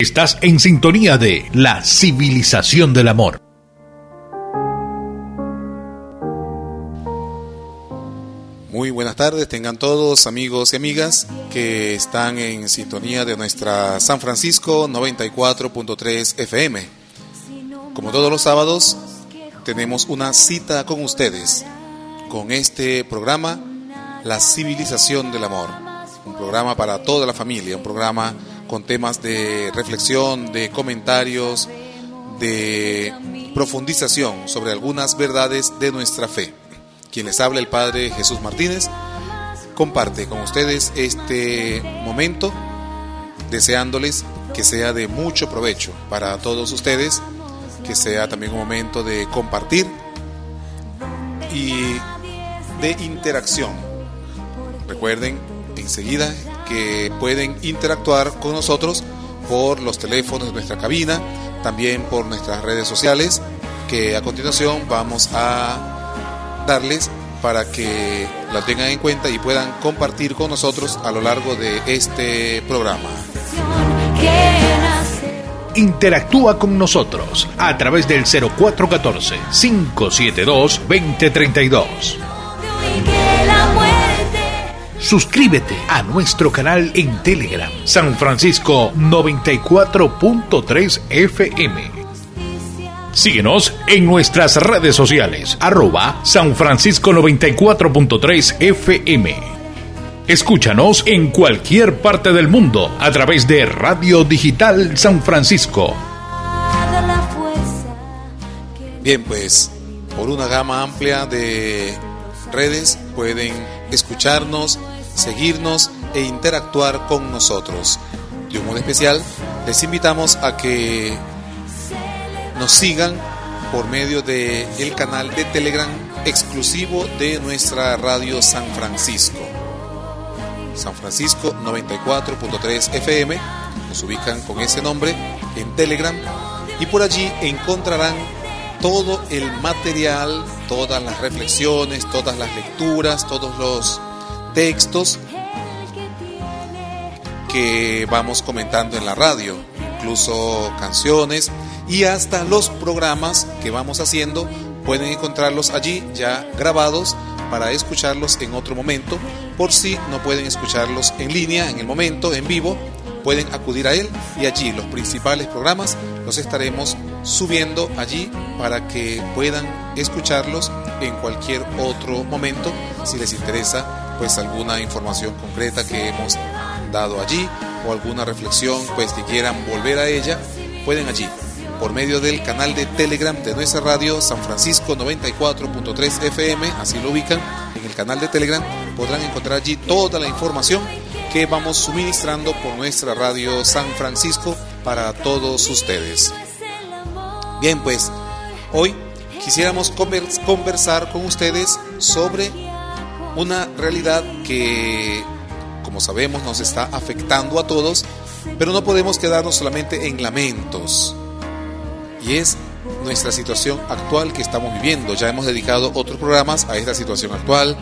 Estás en sintonía de la civilización del amor. Muy buenas tardes, tengan todos amigos y amigas que están en sintonía de nuestra San Francisco 94.3 FM. Como todos los sábados, tenemos una cita con ustedes, con este programa, La civilización del amor. Un programa para toda la familia, un programa con temas de reflexión, de comentarios, de profundización sobre algunas verdades de nuestra fe. Quien les habla el Padre Jesús Martínez comparte con ustedes este momento deseándoles que sea de mucho provecho para todos ustedes, que sea también un momento de compartir y de interacción. Recuerden enseguida que pueden interactuar con nosotros por los teléfonos de nuestra cabina, también por nuestras redes sociales, que a continuación vamos a darles para que la tengan en cuenta y puedan compartir con nosotros a lo largo de este programa. Interactúa con nosotros a través del 0414-572-2032. Suscríbete a nuestro canal en Telegram, San Francisco 94.3 FM. Síguenos en nuestras redes sociales, arroba San Francisco 94.3 FM. Escúchanos en cualquier parte del mundo a través de Radio Digital San Francisco. Bien, pues por una gama amplia de redes pueden escucharnos, seguirnos e interactuar con nosotros. De un modo especial, les invitamos a que nos sigan por medio del el canal de Telegram exclusivo de nuestra radio San Francisco. San Francisco 94.3 FM, nos ubican con ese nombre en Telegram y por allí encontrarán todo el material, todas las reflexiones, todas las lecturas, todos los textos que vamos comentando en la radio, incluso canciones y hasta los programas que vamos haciendo pueden encontrarlos allí ya grabados para escucharlos en otro momento. Por si no pueden escucharlos en línea, en el momento, en vivo, pueden acudir a él y allí los principales programas los estaremos subiendo allí para que puedan escucharlos en cualquier otro momento si les interesa pues alguna información concreta que hemos dado allí o alguna reflexión pues que quieran volver a ella pueden allí por medio del canal de Telegram de nuestra radio San Francisco 94.3 FM, así lo ubican en el canal de Telegram, podrán encontrar allí toda la información vamos suministrando por nuestra radio San Francisco para todos ustedes. Bien, pues hoy quisiéramos conversar con ustedes sobre una realidad que, como sabemos, nos está afectando a todos, pero no podemos quedarnos solamente en lamentos. Y es nuestra situación actual que estamos viviendo. Ya hemos dedicado otros programas a esta situación actual,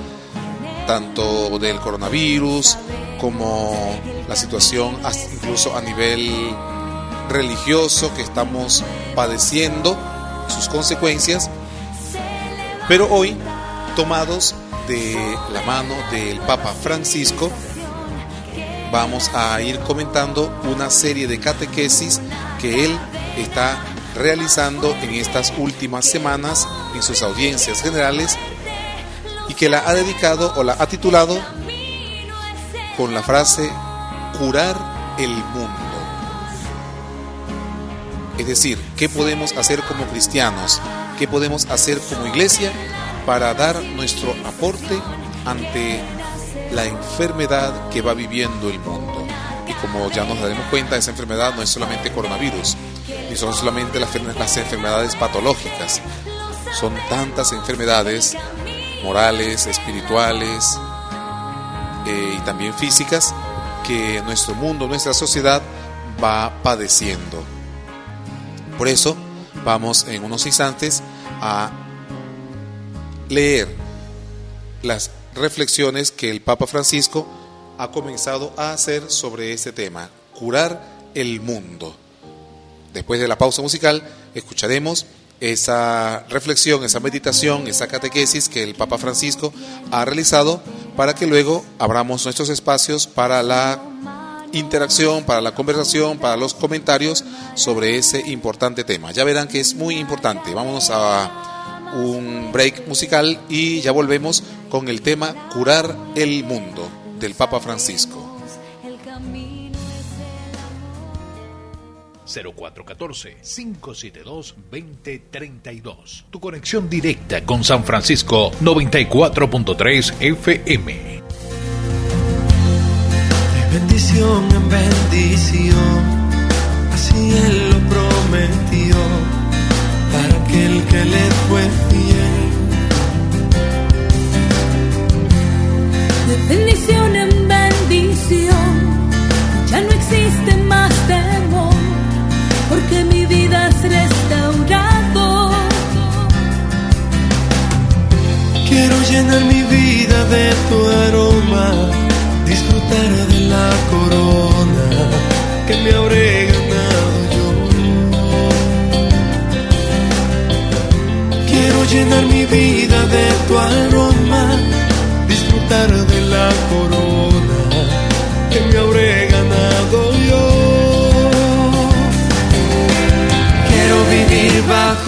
tanto del coronavirus como la situación incluso a nivel religioso que estamos padeciendo, sus consecuencias. Pero hoy, tomados de la mano del Papa Francisco, vamos a ir comentando una serie de catequesis que él está realizando en estas últimas semanas en sus audiencias generales que la ha dedicado o la ha titulado con la frase curar el mundo. Es decir, ¿qué podemos hacer como cristianos? ¿Qué podemos hacer como iglesia para dar nuestro aporte ante la enfermedad que va viviendo el mundo? Y como ya nos daremos cuenta, esa enfermedad no es solamente coronavirus, ni son solamente las, las enfermedades patológicas, son tantas enfermedades morales, espirituales eh, y también físicas que nuestro mundo, nuestra sociedad va padeciendo. Por eso vamos en unos instantes a leer las reflexiones que el Papa Francisco ha comenzado a hacer sobre este tema, curar el mundo. después de la pausa musical, escucharemos esa reflexión, esa meditación, esa catequesis que el Papa Francisco ha realizado para que luego abramos nuestros espacios para la interacción, para la conversación, para los comentarios sobre ese importante tema. Ya verán que es muy importante. Vámonos a un break musical y ya volvemos con el tema Curar el Mundo del Papa Francisco. 0414-572-2032. Tu conexión directa con San Francisco 94.3 FM. De bendición en bendición, así Él lo prometió para aquel que le fue fiel. De bendición en Quiero llenar mi vida de tu aroma, disfrutar de la corona que me habré ganado yo. Quiero llenar mi vida de tu aroma, disfrutar de la corona que me habré ganado yo. vivir bajo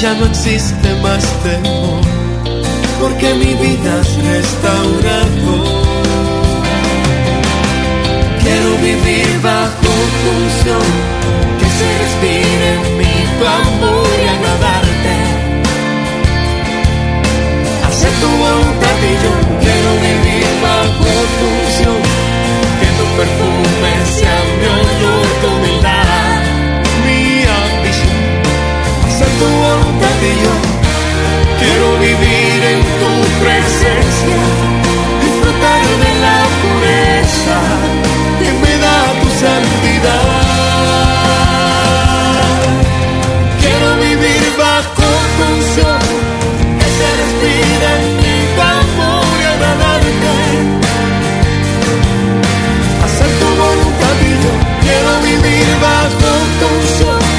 ya no existe más temor, porque mi vida es restaurado. Quiero vivir bajo tu unción, que se respire en tu amor y agradarte. Hacer tu voluntad y yo quiero vivir bajo tu unción, que tu perfume presencia, disfrutar de la pureza que me da tu santidad. Quiero vivir bajo tu unción, que se respira mi amor y agradarte. Hacer tu voluntad y yo quiero vivir bajo tu unción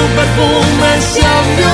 tu perfume sea mi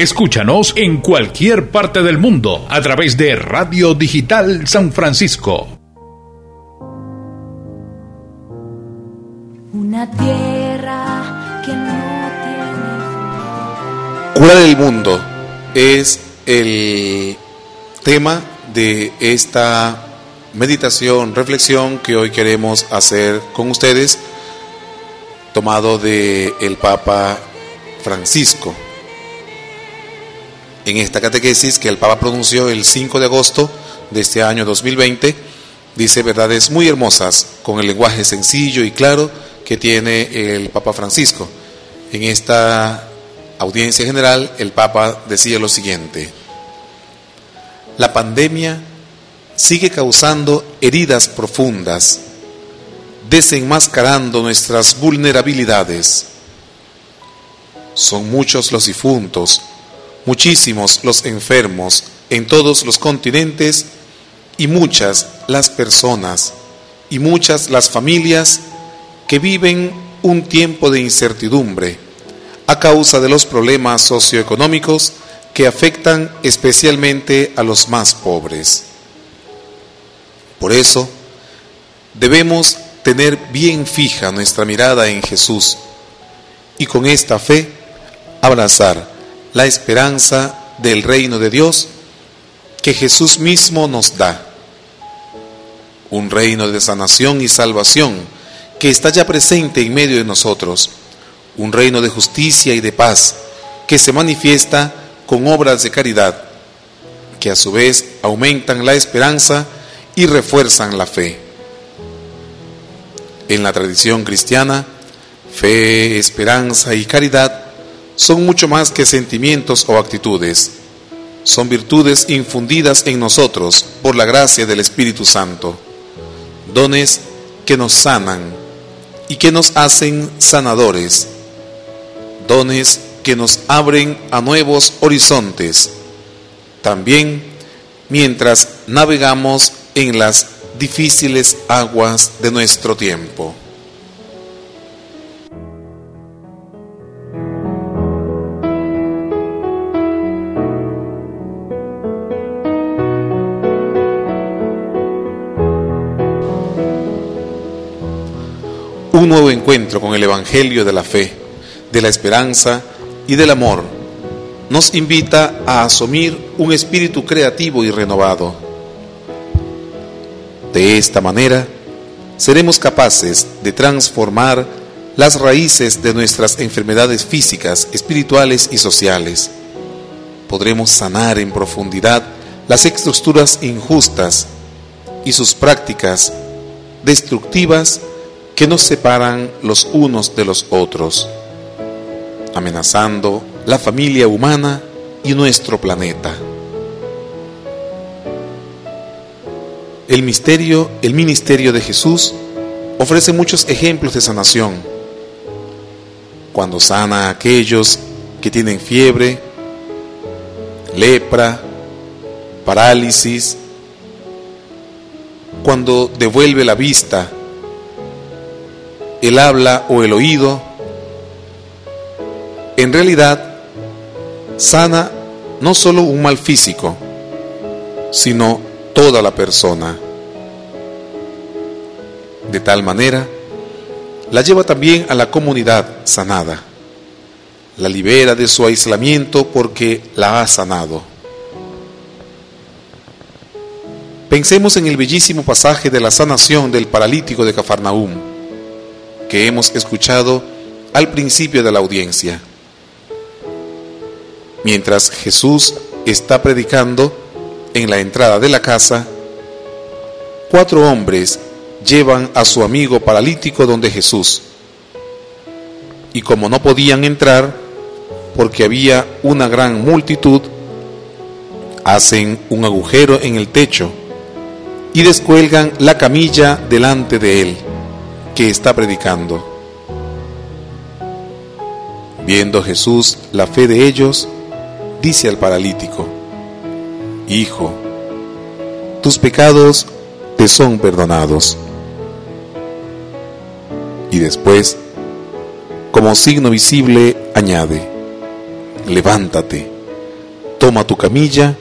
Escúchanos en cualquier parte del mundo a través de Radio Digital San Francisco. Una tierra que no tiene Curar el mundo es el tema de esta meditación, reflexión que hoy queremos hacer con ustedes, tomado de el Papa Francisco. En esta catequesis que el Papa pronunció el 5 de agosto de este año 2020, dice verdades muy hermosas con el lenguaje sencillo y claro que tiene el Papa Francisco. En esta audiencia general, el Papa decía lo siguiente, la pandemia sigue causando heridas profundas, desenmascarando nuestras vulnerabilidades. Son muchos los difuntos, muchísimos los enfermos en todos los continentes y muchas las personas y muchas las familias que viven un tiempo de incertidumbre a causa de los problemas socioeconómicos que afectan especialmente a los más pobres. Por eso, debemos tener bien fija nuestra mirada en Jesús y con esta fe abrazar la esperanza del reino de Dios que Jesús mismo nos da. Un reino de sanación y salvación que está ya presente en medio de nosotros. Un reino de justicia y de paz que se manifiesta con obras de caridad que a su vez aumentan la esperanza y refuerzan la fe. En la tradición cristiana, fe, esperanza y caridad son mucho más que sentimientos o actitudes. Son virtudes infundidas en nosotros por la gracia del Espíritu Santo, dones que nos sanan y que nos hacen sanadores, dones que nos abren a nuevos horizontes, también mientras navegamos en las difíciles aguas de nuestro tiempo. Un nuevo encuentro con el Evangelio de la fe, de la esperanza y del amor nos invita a asumir un espíritu creativo y renovado. De esta manera, seremos capaces de transformar las raíces de nuestras enfermedades físicas, espirituales y sociales. Podremos sanar en profundidad las estructuras injustas y sus prácticas destructivas que nos separan los unos de los otros, amenazando la familia humana y nuestro planeta. El misterio, el ministerio de Jesús ofrece muchos ejemplos de sanación. Cuando sana a aquellos que tienen fiebre, lepra, parálisis, cuando devuelve la vista el habla o el oído, en realidad sana no solo un mal físico, sino toda la persona. De tal manera, la lleva también a la comunidad sanada. La libera de su aislamiento porque la ha sanado. Pensemos en el bellísimo pasaje de la sanación del paralítico de Cafarnaúm que hemos escuchado al principio de la audiencia. Mientras Jesús está predicando en la entrada de la casa, cuatro hombres llevan a su amigo paralítico donde Jesús. Y como no podían entrar, porque había una gran multitud, hacen un agujero en el techo y descuelgan la camilla delante de él que está predicando. Viendo Jesús la fe de ellos, dice al paralítico, Hijo, tus pecados te son perdonados. Y después, como signo visible, añade, levántate, toma tu camilla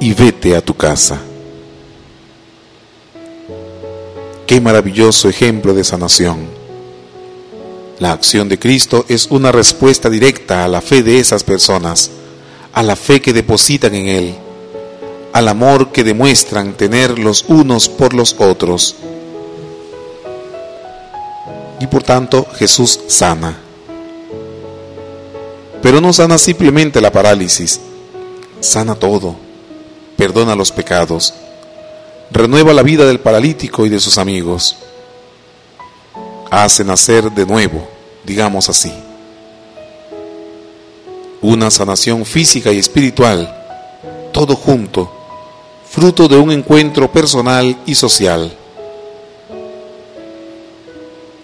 y vete a tu casa. Qué maravilloso ejemplo de sanación. La acción de Cristo es una respuesta directa a la fe de esas personas, a la fe que depositan en Él, al amor que demuestran tener los unos por los otros. Y por tanto Jesús sana. Pero no sana simplemente la parálisis, sana todo, perdona los pecados, renueva la vida del paralítico y de sus amigos, hace nacer de nuevo, digamos así, una sanación física y espiritual, todo junto, fruto de un encuentro personal y social.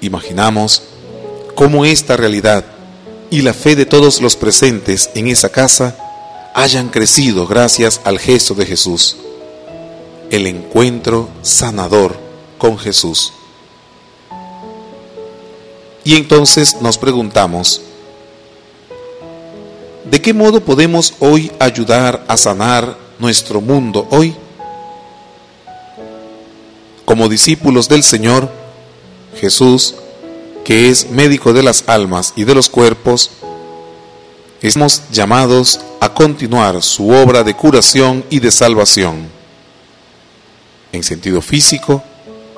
Imaginamos cómo esta realidad y la fe de todos los presentes en esa casa hayan crecido gracias al gesto de Jesús, el encuentro sanador con Jesús. Y entonces nos preguntamos, ¿de qué modo podemos hoy ayudar a sanar nuestro mundo hoy? Como discípulos del Señor, Jesús, que es médico de las almas y de los cuerpos, estamos llamados a continuar su obra de curación y de salvación, en sentido físico,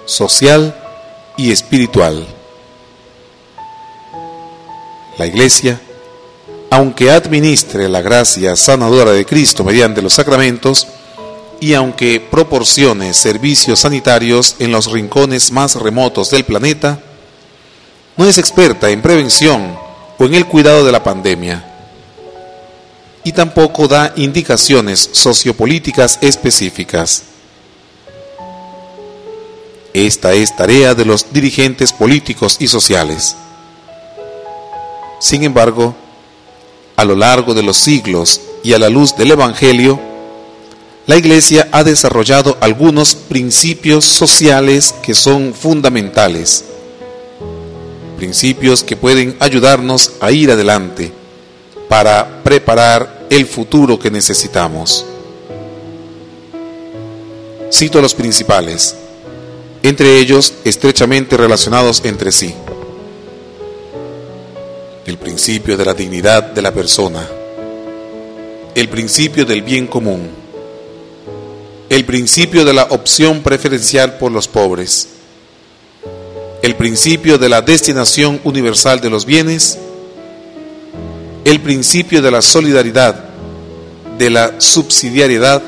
social y espiritual. La Iglesia, aunque administre la gracia sanadora de Cristo mediante los sacramentos, y aunque proporcione servicios sanitarios en los rincones más remotos del planeta, no es experta en prevención o en el cuidado de la pandemia, y tampoco da indicaciones sociopolíticas específicas. Esta es tarea de los dirigentes políticos y sociales. Sin embargo, a lo largo de los siglos y a la luz del Evangelio, la Iglesia ha desarrollado algunos principios sociales que son fundamentales, principios que pueden ayudarnos a ir adelante para preparar el futuro que necesitamos. Cito los principales, entre ellos estrechamente relacionados entre sí. El principio de la dignidad de la persona, el principio del bien común, el principio de la opción preferencial por los pobres, el principio de la destinación universal de los bienes, el principio de la solidaridad, de la subsidiariedad.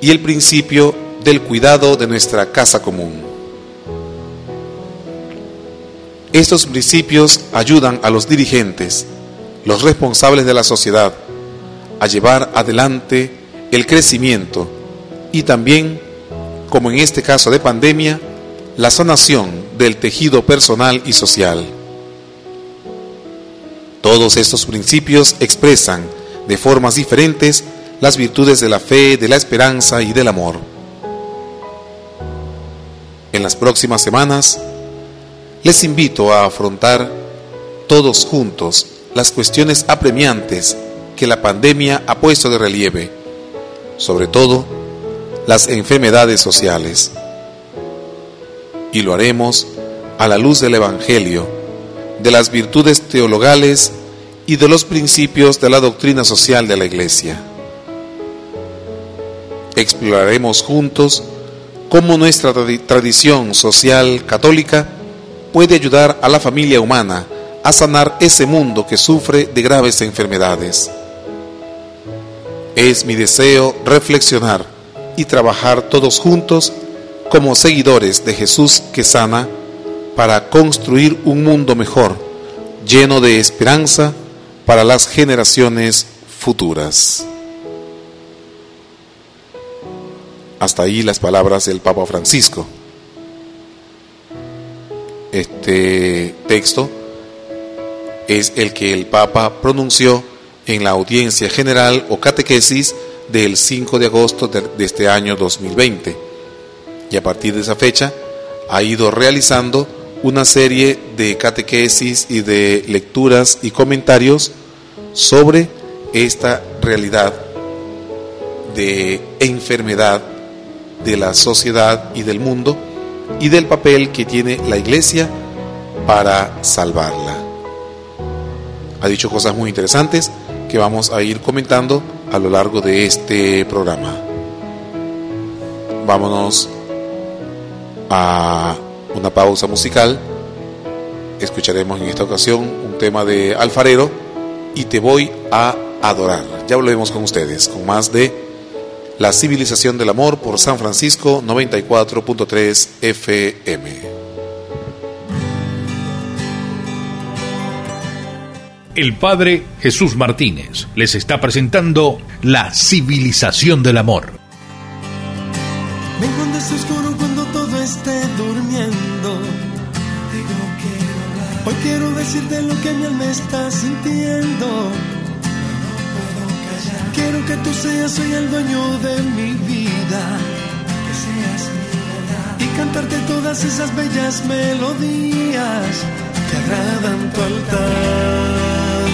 Y el principio del cuidado de nuestra casa común. Estos principios ayudan a los dirigentes, los responsables de la sociedad, a llevar adelante el crecimiento y también, como en este caso de pandemia, la sanación del tejido personal y social. Todos estos principios expresan de formas diferentes las virtudes de la fe, de la esperanza y del amor. En las próximas semanas les invito a afrontar todos juntos las cuestiones apremiantes que la pandemia ha puesto de relieve, sobre todo las enfermedades sociales. Y lo haremos a la luz del Evangelio, de las virtudes teologales y de los principios de la doctrina social de la Iglesia. Exploraremos juntos cómo nuestra tradición social católica puede ayudar a la familia humana a sanar ese mundo que sufre de graves enfermedades. Es mi deseo reflexionar y trabajar todos juntos como seguidores de Jesús que sana para construir un mundo mejor, lleno de esperanza para las generaciones futuras. Hasta ahí las palabras del Papa Francisco este texto es el que el Papa pronunció en la audiencia general o catequesis del 5 de agosto de, este año 2020. Y a partir de esa fecha ha ido realizando una serie de catequesis y de lecturas y comentarios sobre esta realidad de enfermedad de la sociedad y del mundo y del papel que tiene la iglesia para salvarla. Ha dicho cosas muy interesantes que vamos a ir comentando a lo largo de este programa. Vámonos a una pausa musical. Escucharemos en esta ocasión un tema de Alfarero y te voy a adorar. Ya volvemos con ustedes con más de la civilización del amor por San Francisco 94.3 FM. El Padre Jesús Martínez les está presentando La civilización del amor. Ven cuando esté oscuro, cuando todo esté durmiendo. Hoy quiero decirte lo que mi alma está sintiendo quiero que tú seas hoy el dueño de mi vida. Que seas mi. Y cantarte todas esas bellas melodías que agradan tu altar.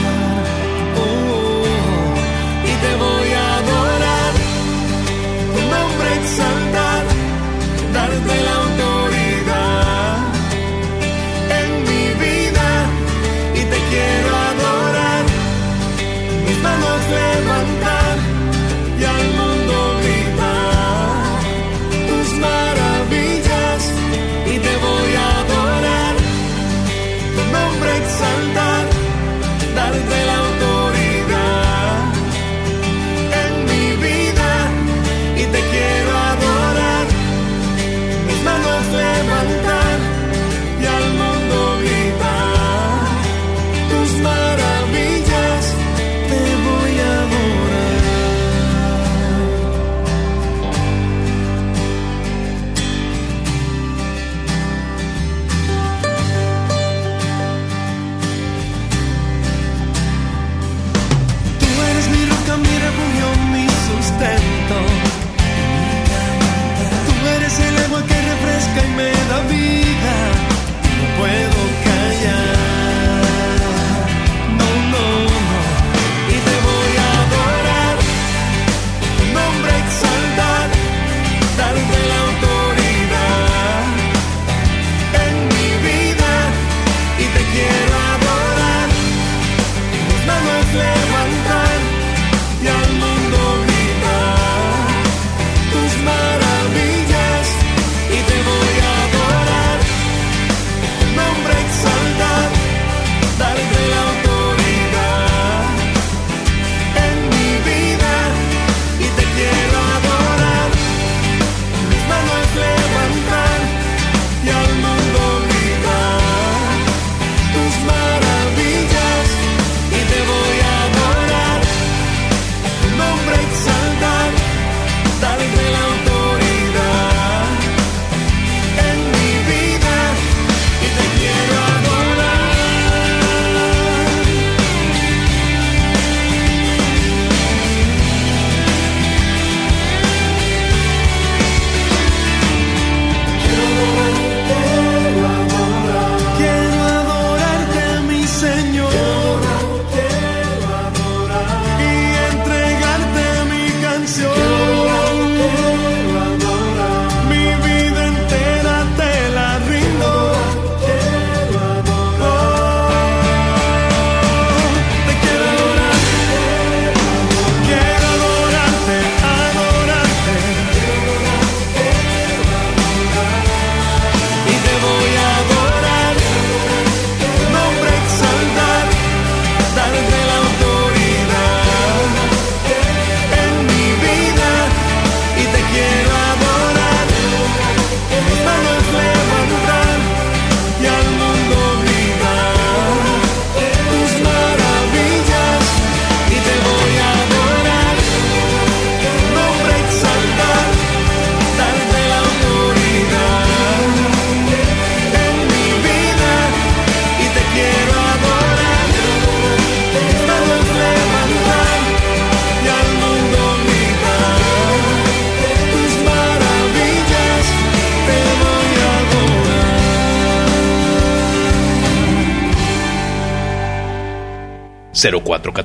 Oh, y te voy a adorar, tu nombre exaltar, darte la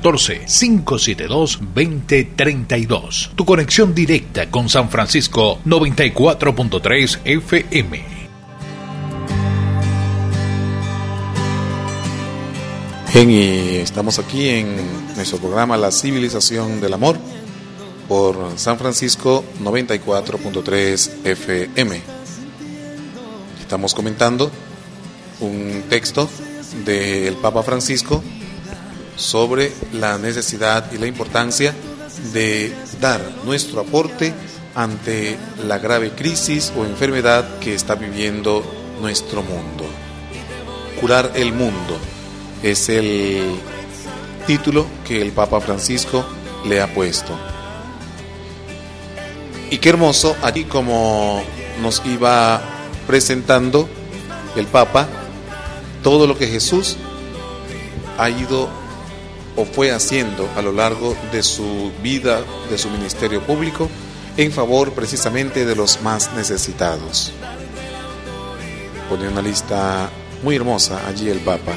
0414-572-2032. Tu conexión directa con San Francisco 94.3 FM. Bien, y estamos aquí en nuestro programa La Civilización del Amor por San Francisco 94.3 FM. Estamos comentando un texto del Papa Francisco sobre la necesidad y la importancia de dar nuestro aporte ante la grave crisis o enfermedad que está viviendo nuestro mundo. Curar el mundo es el título que el Papa Francisco le ha puesto. Y qué hermoso, allí como nos iba presentando el Papa, todo lo que Jesús ha ido o fue haciendo a lo largo de su vida, de su ministerio público, en favor precisamente de los más necesitados. Pone una lista muy hermosa allí el Papa.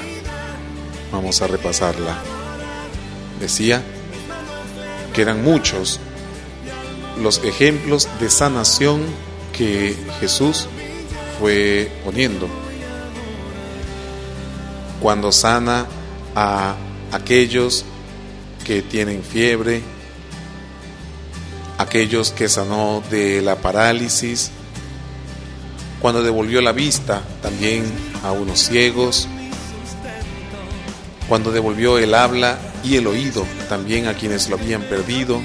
Vamos a repasarla. Decía que eran muchos los ejemplos de sanación que Jesús fue poniendo. Cuando sana a aquellos que tienen fiebre, aquellos que sanó de la parálisis, cuando devolvió la vista también a unos ciegos, cuando devolvió el habla y el oído también a quienes lo habían perdido.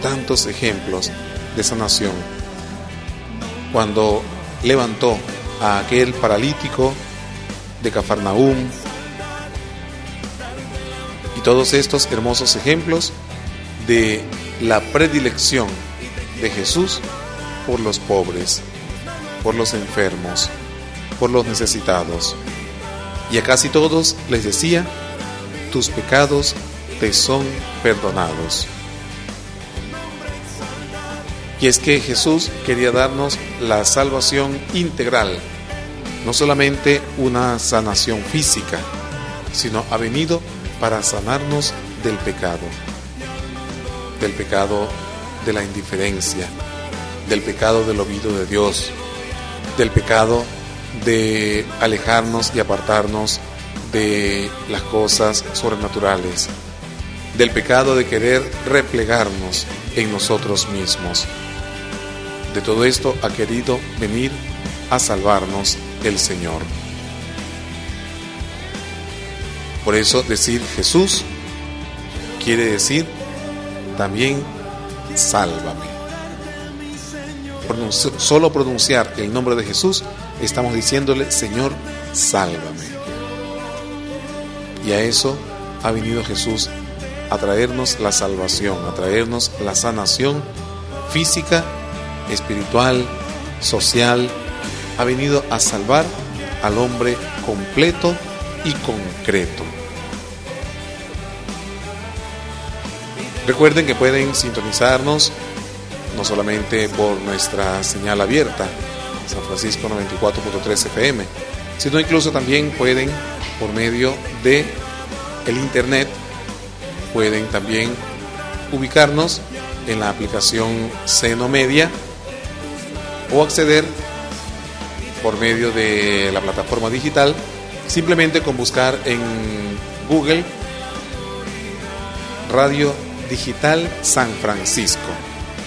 Tantos ejemplos de sanación. Cuando levantó a aquel paralítico de Cafarnaúm, todos estos hermosos ejemplos de la predilección de Jesús por los pobres, por los enfermos, por los necesitados. Y a casi todos les decía, tus pecados te son perdonados. Y es que Jesús quería darnos la salvación integral, no solamente una sanación física, sino ha venido para sanarnos del pecado, del pecado de la indiferencia, del pecado del olvido de Dios, del pecado de alejarnos y apartarnos de las cosas sobrenaturales, del pecado de querer replegarnos en nosotros mismos. De todo esto ha querido venir a salvarnos el Señor. Por eso decir Jesús quiere decir también sálvame. solo pronunciar el nombre de Jesús estamos diciéndole Señor, sálvame. Y a eso ha venido Jesús a traernos la salvación, a traernos la sanación física, espiritual, social. Ha venido a salvar al hombre completo y concreto. Recuerden que pueden sintonizarnos no solamente por nuestra señal abierta, San Francisco 94.3 FM, sino incluso también pueden por medio de el internet pueden también ubicarnos en la aplicación Seno Media o acceder por medio de la plataforma digital simplemente con buscar en Google Radio Digital San Francisco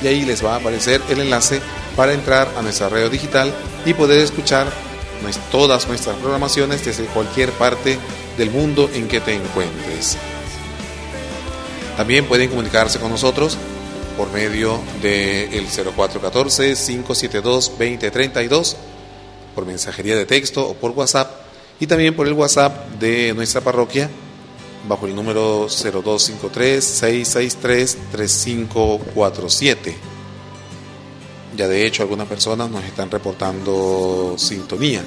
y ahí les va a aparecer el enlace para entrar a nuestra radio digital y poder escuchar todas nuestras programaciones desde cualquier parte del mundo en que te encuentres. También pueden comunicarse con nosotros por medio del 0414-572-2032, por mensajería de texto o por WhatsApp, y también por el WhatsApp de nuestra parroquia bajo el número 0253-663-3547. Ya de hecho algunas personas nos están reportando sintonía.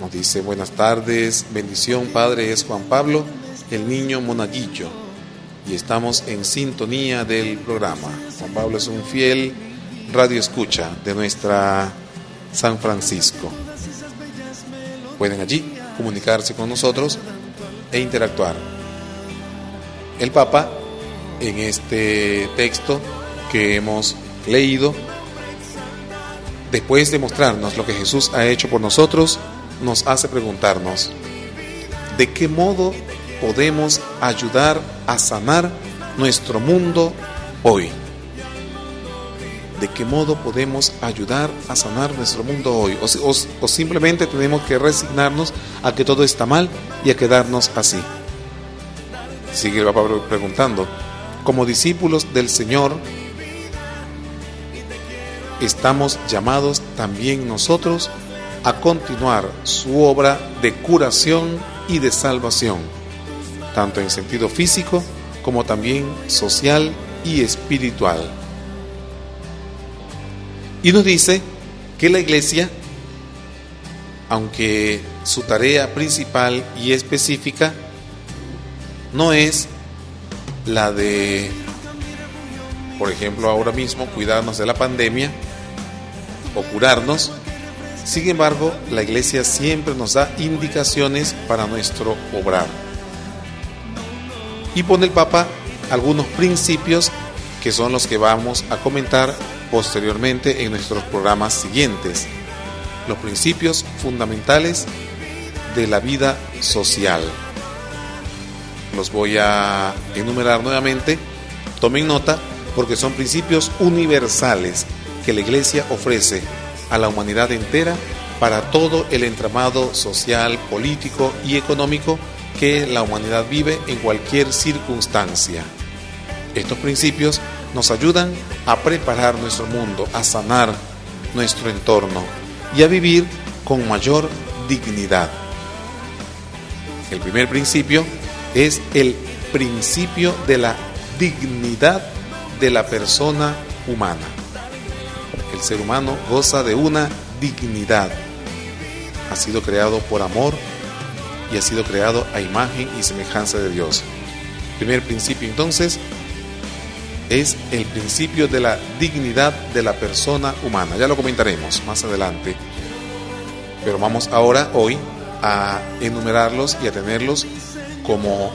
Nos dice buenas tardes, bendición Padre es Juan Pablo, el niño monaguillo. Y estamos en sintonía del programa. Juan Pablo es un fiel radio escucha de nuestra San Francisco. Pueden allí comunicarse con nosotros e interactuar. El Papa, en este texto que hemos leído, después de mostrarnos lo que Jesús ha hecho por nosotros, nos hace preguntarnos, ¿de qué modo podemos ayudar a sanar nuestro mundo hoy? ¿De qué modo podemos ayudar a sanar nuestro mundo hoy? O, simplemente tenemos que resignarnos a que todo está mal y a quedarnos así. Sigue Pablo preguntando, como discípulos del Señor, estamos llamados también nosotros a continuar su obra de curación y de salvación, tanto en sentido físico como también social y espiritual. Y nos dice que la iglesia, aunque su tarea principal y específica no es la de, por ejemplo, ahora mismo cuidarnos de la pandemia o curarnos. Sin embargo, la iglesia siempre nos da indicaciones para nuestro obrar. Y pone el Papa algunos principios que son los que vamos a comentar posteriormente en nuestros programas siguientes. Los principios fundamentales de la vida social. Los voy a enumerar nuevamente. Tomen nota porque son principios universales que la Iglesia ofrece a la humanidad entera para todo el entramado social, político y económico que la humanidad vive en cualquier circunstancia. Estos principios nos ayudan a preparar nuestro mundo, a sanar nuestro entorno y a vivir con mayor dignidad. El primer principio es el principio de la dignidad de la persona humana. El ser humano goza de una dignidad. Ha sido creado por amor y ha sido creado a imagen y semejanza de Dios. primer principio entonces es el principio de la dignidad de la persona humana. Ya lo comentaremos más adelante. Pero vamos ahora, hoy, a enumerarlos y a tenerlos como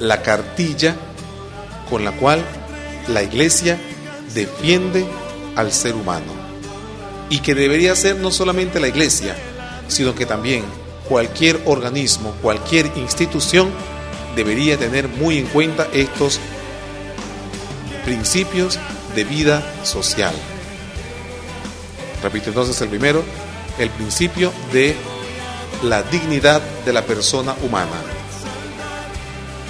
la cartilla con la cual la iglesia defiende al ser humano. Y que debería ser no solamente la iglesia, sino que también cualquier organismo, cualquier institución debería tener muy en cuenta estos principios de vida social. Repito entonces el primero, el principio de la dignidad de la persona humana.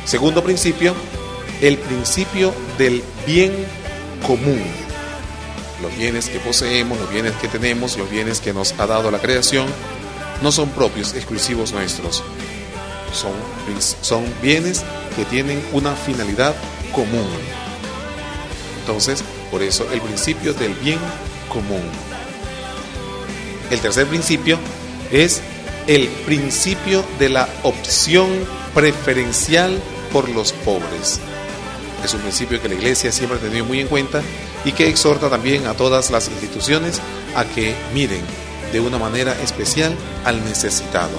Segundo principio, el principio del bien común. Los bienes que poseemos, los bienes que tenemos, los bienes que nos ha dado la creación, no son propios, exclusivos nuestros. Son, son bienes que tienen una finalidad común. Entonces, por eso el principio del bien común. El tercer principio es el principio de la opción preferencial por los pobres. Es un principio que la Iglesia siempre ha tenido muy en cuenta y que exhorta también a todas las instituciones a que miren de una manera especial al necesitado.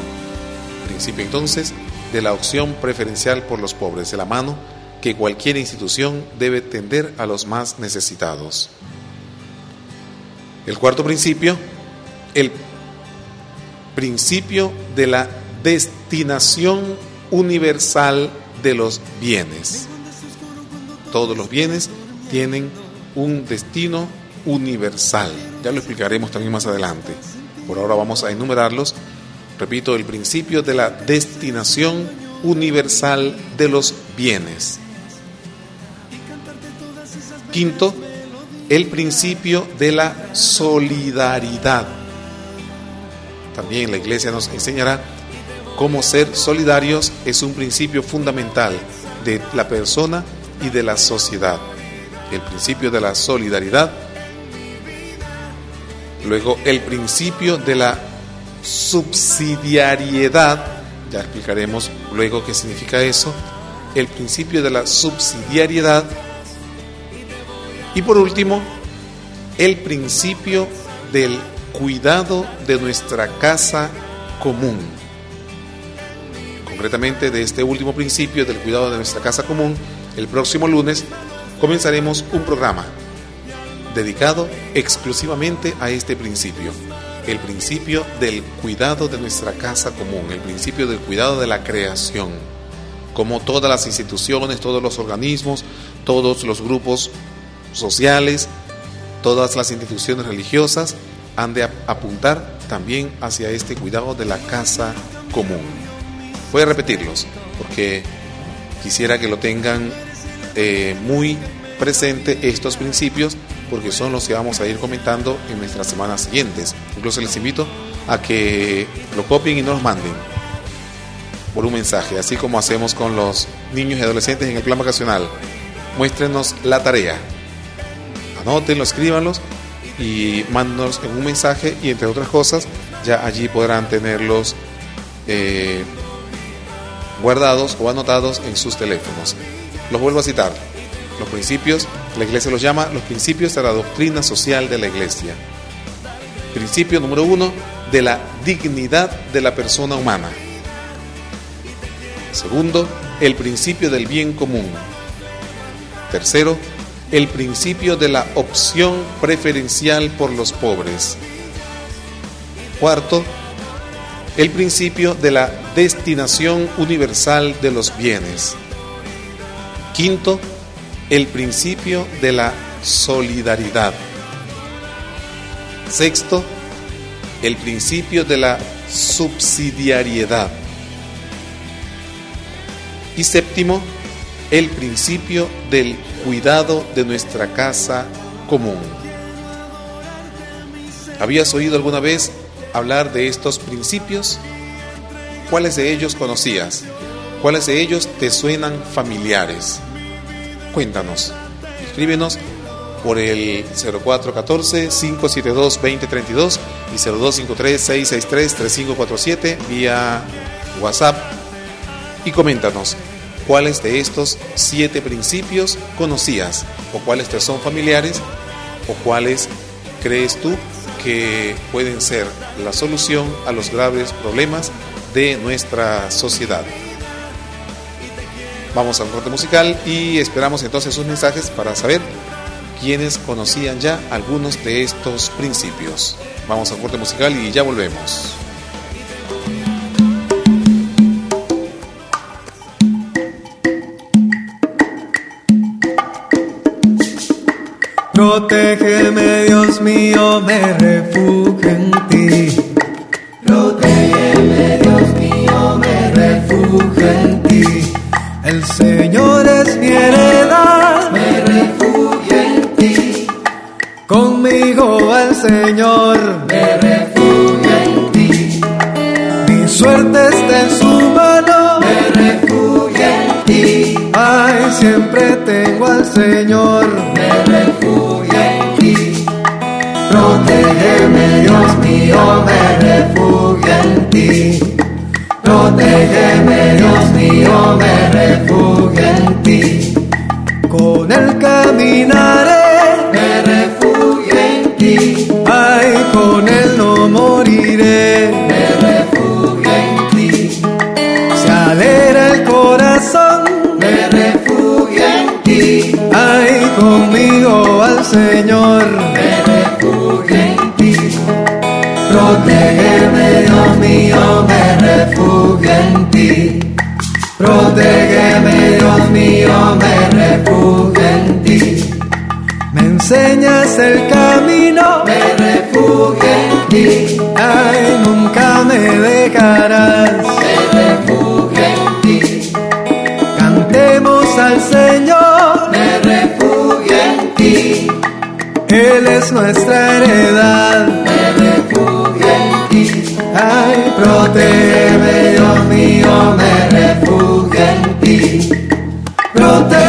Principio entonces de la opción preferencial por los pobres, de la mano que cualquier institución debe tender a los más necesitados. El cuarto principio, el principio de la destinación universal de los bienes. Todos los bienes tienen un destino universal. Ya lo explicaremos también más adelante. Por ahora vamos a enumerarlos. Repito, el principio de la destinación universal de los bienes. Quinto, el principio de la solidaridad. También la iglesia nos enseñará cómo ser solidarios es un principio fundamental de la persona y de la sociedad. El principio de la solidaridad. Luego el principio de la subsidiariedad. Ya explicaremos luego qué significa eso. El principio de la subsidiariedad y por último, el principio del cuidado de nuestra casa común. Concretamente de este último principio del cuidado de nuestra casa común, el próximo lunes comenzaremos un programa dedicado exclusivamente a este principio, el principio del cuidado de nuestra casa común, el principio del cuidado de la creación, como todas las instituciones, todos los organismos, todos los grupos sociales, todas las instituciones religiosas han de apuntar también hacia este cuidado de la casa común. Voy a repetirlos porque quisiera que lo tengan eh, muy presente estos principios porque son los que vamos a ir comentando en nuestras semanas siguientes. Incluso les invito a que lo copien y nos manden por un mensaje, así como hacemos con los niños y adolescentes en el plan vacacional. Muéstrenos la tarea anótenlo, escríbanlos y mándenos en un mensaje y entre otras cosas ya allí podrán tenerlos eh, guardados o anotados en sus teléfonos. Los vuelvo a citar. Los principios, la iglesia los llama los principios de la doctrina social de la iglesia. Principio número uno, de la dignidad de la persona humana. Segundo, el principio del bien común. Tercero, el principio de la opción preferencial por los pobres. Cuarto, el principio de la destinación universal de los bienes. Quinto, el principio de la solidaridad. Sexto, el principio de la subsidiariedad. Y séptimo, el principio del cuidado de nuestra casa común. ¿Habías oído alguna vez hablar de estos principios? ¿Cuáles de ellos conocías? ¿Cuáles de ellos te suenan familiares? Cuéntanos. Escríbenos por el 0414-572-2032 y 0253-663-3547 vía WhatsApp y coméntanos cuáles de estos siete principios conocías o cuáles te son familiares o cuáles crees tú que pueden ser la solución a los graves problemas de nuestra sociedad. Vamos al corte musical y esperamos entonces sus mensajes para saber quiénes conocían ya algunos de estos principios. Vamos al corte musical y ya volvemos. Protégeme, Dios mío, me refugio en ti. Protégeme, Dios mío, me refugio en ti. El Señor es mi heredad, me refugio en ti. Conmigo el Señor, me refugio en ti. Mi suerte está en su mano, me refugio en ti. Ay, siempre tengo al Señor, Protégeme, Dios mío, me refugio en ti. Protégeme, Dios mío, me refugio en ti. Con él caminaré, me refugio en ti. Ay, con él no moriré, me refugio en ti. Se alegra el corazón, me refugio en ti. Ay, conmigo al Señor, Protégeme, Dios mío, me refugio en ti. Protégeme, Dios mío, me refugio en ti. Me enseñas el camino, me refugio en ti. Ay, nunca me dejarás, me refugio en ti. Cantemos al Señor, me refugio en ti. Él es nuestra heredad, Ay, protégeme, Dios mío, me refugio en ti. Protégeme,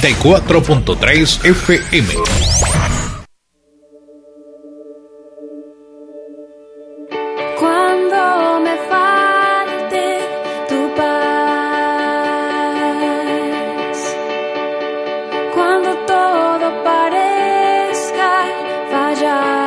94.3 FM. Cuando me falte tu paz, cuando todo parezca fallar,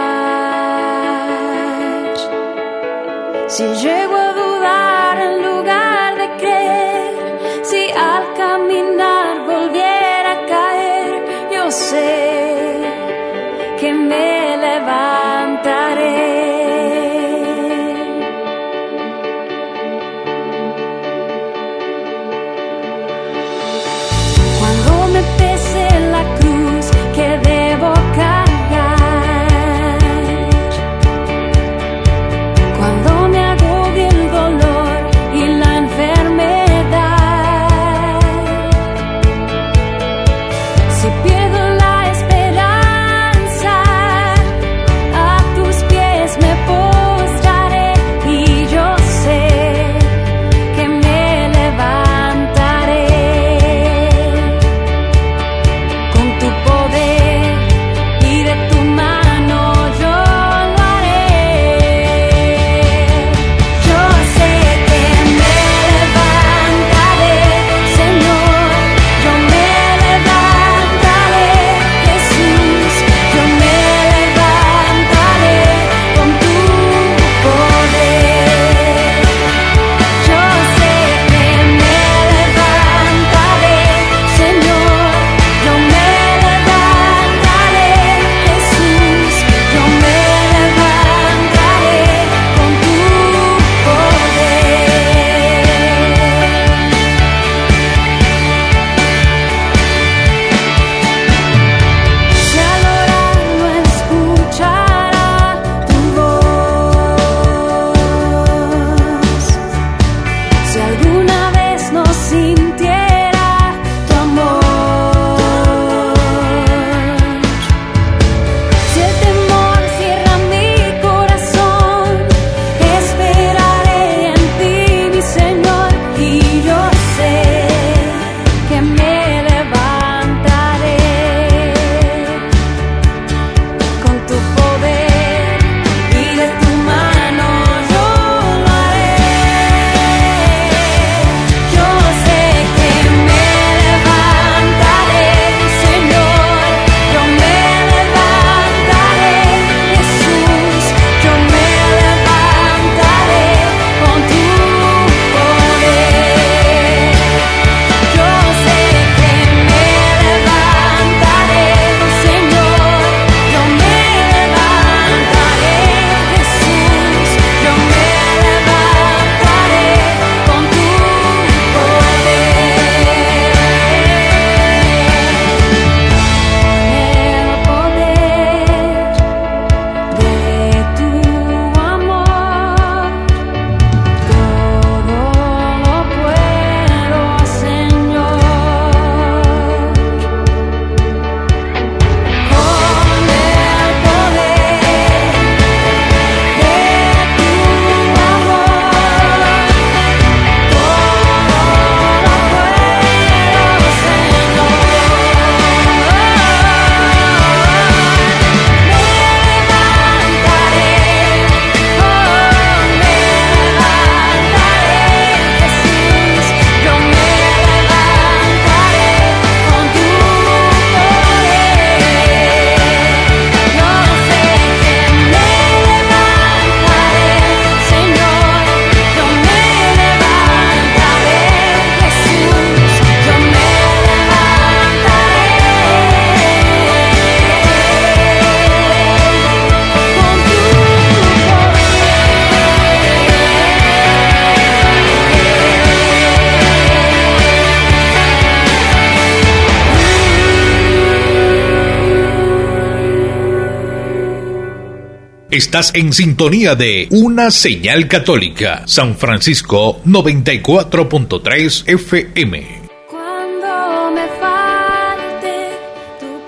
Estás en sintonía de Una Señal Católica, San Francisco 94.3 FM. Cuando me falte tu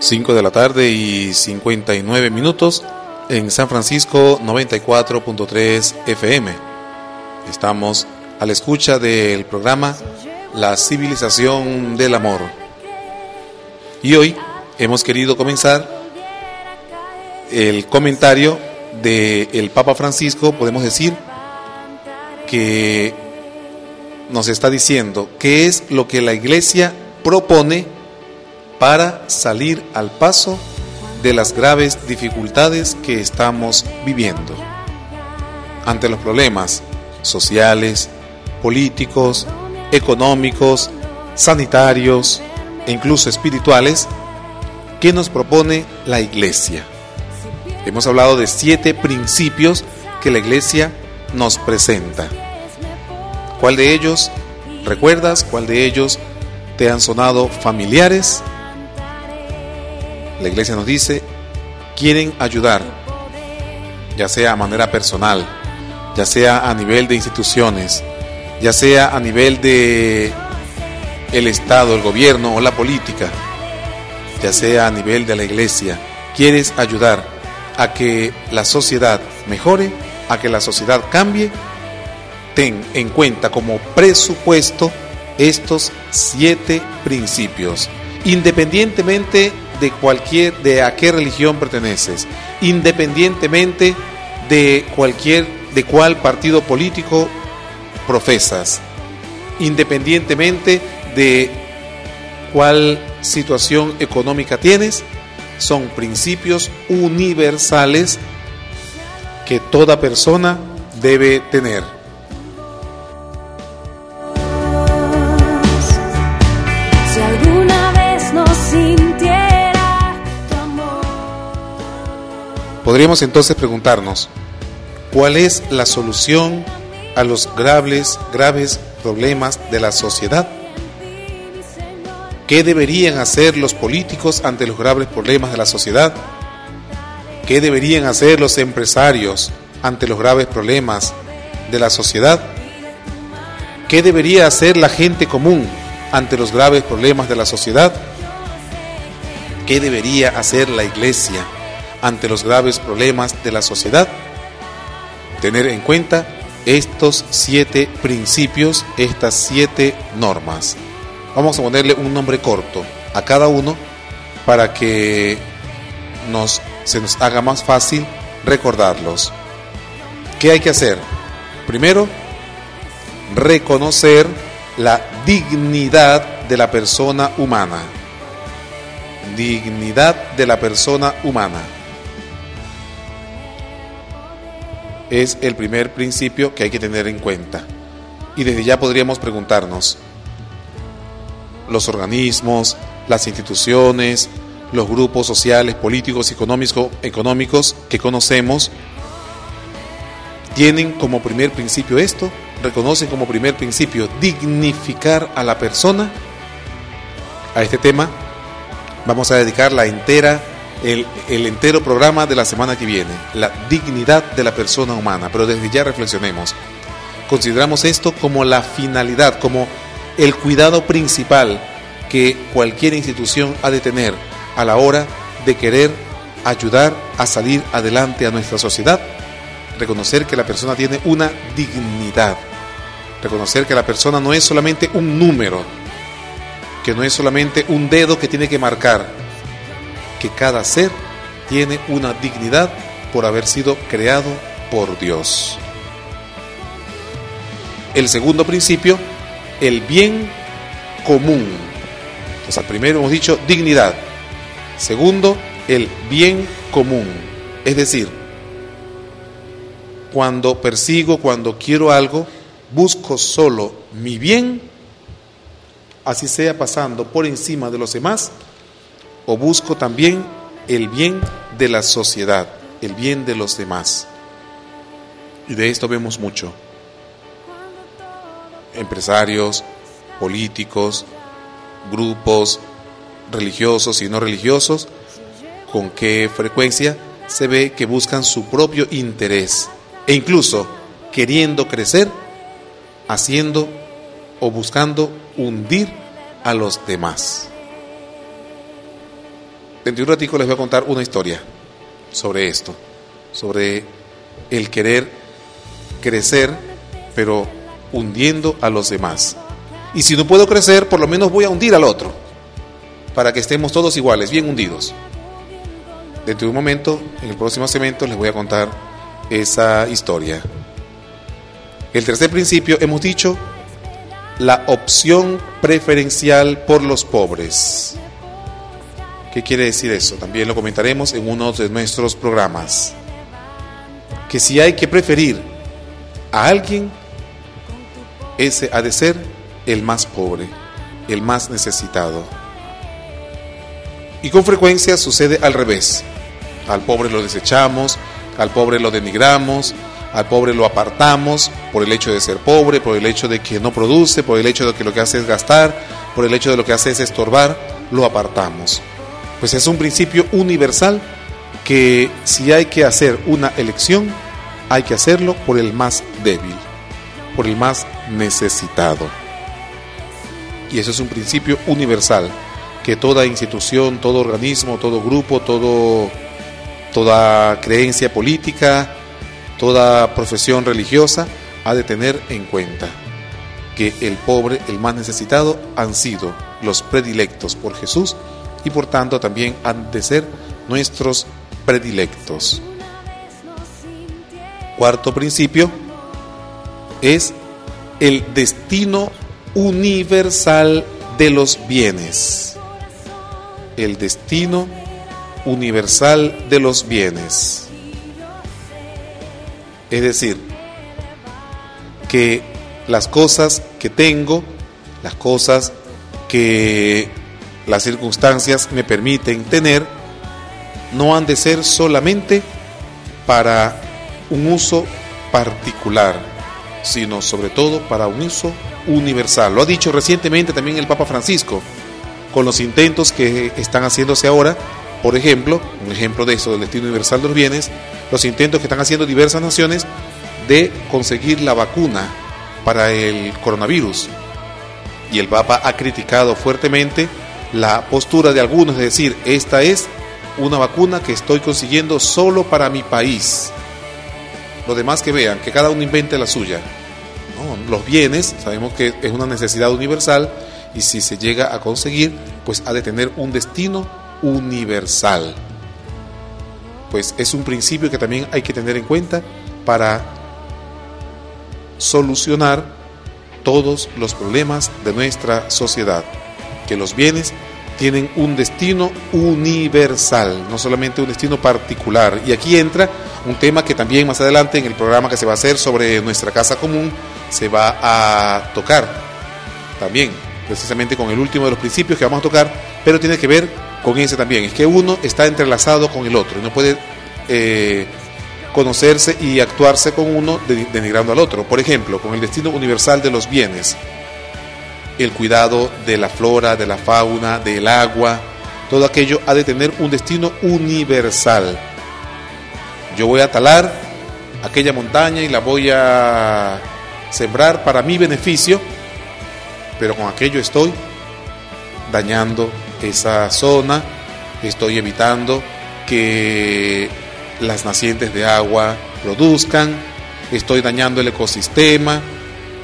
5 de la tarde y 59 minutos en San Francisco 94.3 FM. Estamos a la escucha del programa La civilización del amor. Y hoy hemos querido comenzar el comentario del Papa Francisco, podemos decir que nos está diciendo qué es lo que la iglesia propone para salir al paso de las graves dificultades que estamos viviendo. Ante los problemas sociales, políticos, económicos, sanitarios e incluso espirituales, ¿qué nos propone la Iglesia? Hemos hablado de siete principios que la Iglesia nos presenta. ¿Cuál de ellos recuerdas? ¿Cuál de ellos te han sonado familiares? La Iglesia nos dice, quieren ayudar, ya sea a manera personal, ya sea a nivel de instituciones, ya sea a nivel de el Estado, el gobierno o la política, ya sea a nivel de la iglesia, quieres ayudar a que la sociedad mejore, a que la sociedad cambie, ten en cuenta como presupuesto estos siete principios, independientemente de cualquier de a qué religión perteneces, independientemente de cualquier de cuál partido político profesas, independientemente de cuál situación económica tienes, son principios universales que toda persona debe tener. Si alguna vez no sintiera tu amor. Podríamos entonces preguntarnos, ¿cuál es la solución a los graves, graves problemas de la sociedad? ¿Qué deberían hacer los políticos ante los graves problemas de la sociedad? ¿Qué deberían hacer los empresarios ante los graves problemas de la sociedad? ¿Qué debería hacer la gente común ante los graves problemas de la sociedad? ¿Qué debería hacer la iglesia ante los graves problemas de la sociedad? Tener en cuenta estos siete principios, estas siete normas. Vamos a ponerle un nombre corto a cada uno para que nos, se nos haga más fácil recordarlos. ¿Qué hay que hacer? Primero, reconocer la dignidad de la persona humana. Dignidad de la persona humana. Es el primer principio que hay que tener en cuenta. Y desde ya podríamos preguntarnos, los organismos, las instituciones, los grupos sociales, políticos, económicos, económicos que conocemos, tienen como primer principio esto, reconocen como primer principio dignificar a la persona. A este tema vamos a dedicar la entera, el, el entero programa de la semana que viene, la dignidad de la persona humana. Pero desde ya reflexionemos. Consideramos esto como la finalidad, como el cuidado principal que cualquier institución ha de tener a la hora de querer ayudar a salir adelante a nuestra sociedad. Reconocer que la persona tiene una dignidad. Reconocer que la persona no es solamente un número, que no es solamente un dedo que tiene que marcar, que cada ser tiene una dignidad por haber sido creado por Dios. El segundo principio, el bien común. Entonces, al primero hemos dicho dignidad. Segundo, el bien común. Es decir, cuando persigo, cuando quiero algo, busco solo mi bien, así sea pasando por encima de los demás, o busco también el bien de la sociedad, el bien de los demás. Y de esto vemos mucho. Empresarios, políticos, grupos religiosos y no religiosos, con qué frecuencia se ve que buscan su propio interés e incluso queriendo crecer, haciendo o buscando hundir a los demás. Dentro de un ratico les voy a contar una historia sobre esto, sobre el querer crecer, pero hundiendo a los demás. Y si no puedo crecer, por lo menos voy a hundir al otro, para que estemos todos iguales, bien hundidos. Dentro de un momento, en el próximo segmento, les voy a contar esa historia. El tercer principio, hemos dicho, la opción preferencial por los pobres. ¿Qué quiere decir eso? También lo comentaremos en uno de nuestros programas. Que si hay que preferir a alguien, ese ha de ser el más pobre, el más necesitado. Y con frecuencia sucede al revés. Al pobre lo desechamos, al pobre lo denigramos, al pobre lo apartamos por el hecho de ser pobre, por el hecho de que no produce, por el hecho de que lo que hace es gastar, por el hecho de lo que hace es estorbar, lo apartamos. Pues es un principio universal que si hay que hacer una elección, hay que hacerlo por el más débil, por el más necesitado. Y eso es un principio universal que toda institución, todo organismo, todo grupo, todo, toda creencia política, toda profesión religiosa ha de tener en cuenta que el pobre, el más necesitado, han sido los predilectos por Jesús y por tanto también han de ser nuestros predilectos. Cuarto principio es el destino universal de los bienes. El destino universal de los bienes. Es decir, que las cosas que tengo, las cosas que las circunstancias me permiten tener, no han de ser solamente para un uso particular, sino sobre todo para un uso universal. Lo ha dicho recientemente también el Papa Francisco, con los intentos que están haciéndose ahora, por ejemplo, un ejemplo de eso, del destino universal de los bienes, los intentos que están haciendo diversas naciones de conseguir la vacuna para el coronavirus. Y el Papa ha criticado fuertemente la postura de algunos, es decir, esta es una vacuna que estoy consiguiendo solo para mi país. Lo demás que vean, que cada uno invente la suya. Los bienes, sabemos que es una necesidad universal y si se llega a conseguir, pues ha de tener un destino universal. Pues es un principio que también hay que tener en cuenta para solucionar todos los problemas de nuestra sociedad. Que los bienes tienen un destino universal, no solamente un destino particular. Y aquí entra un tema que también más adelante en el programa que se va a hacer sobre nuestra casa común se va a tocar también, precisamente con el último de los principios que vamos a tocar, pero tiene que ver con ese también. Es que uno está entrelazado con el otro y no puede eh, conocerse y actuarse con uno denigrando al otro. Por ejemplo, con el destino universal de los bienes el cuidado de la flora, de la fauna, del agua, todo aquello ha de tener un destino universal. Yo voy a talar aquella montaña y la voy a sembrar para mi beneficio, pero con aquello estoy dañando esa zona, estoy evitando que las nacientes de agua produzcan, estoy dañando el ecosistema,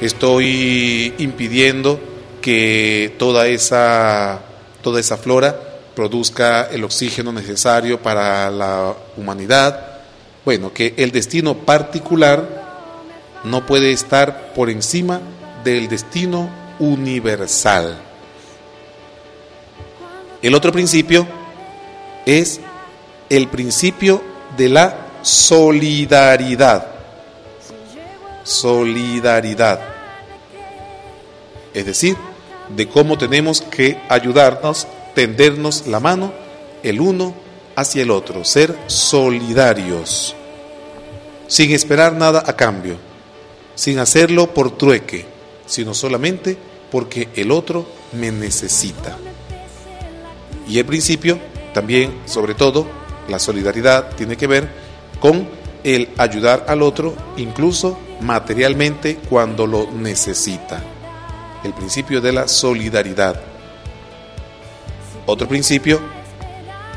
estoy impidiendo que toda esa, toda esa flora produzca el oxígeno necesario para la humanidad. Bueno, que el destino particular no puede estar por encima del destino universal. El otro principio es el principio de la solidaridad. Solidaridad. Es decir, de cómo tenemos que ayudarnos, tendernos la mano el uno hacia el otro, ser solidarios, sin esperar nada a cambio, sin hacerlo por trueque, sino solamente porque el otro me necesita. Y el principio, también, sobre todo, la solidaridad tiene que ver con el ayudar al otro, incluso materialmente, cuando lo necesita el principio de la solidaridad. Otro principio,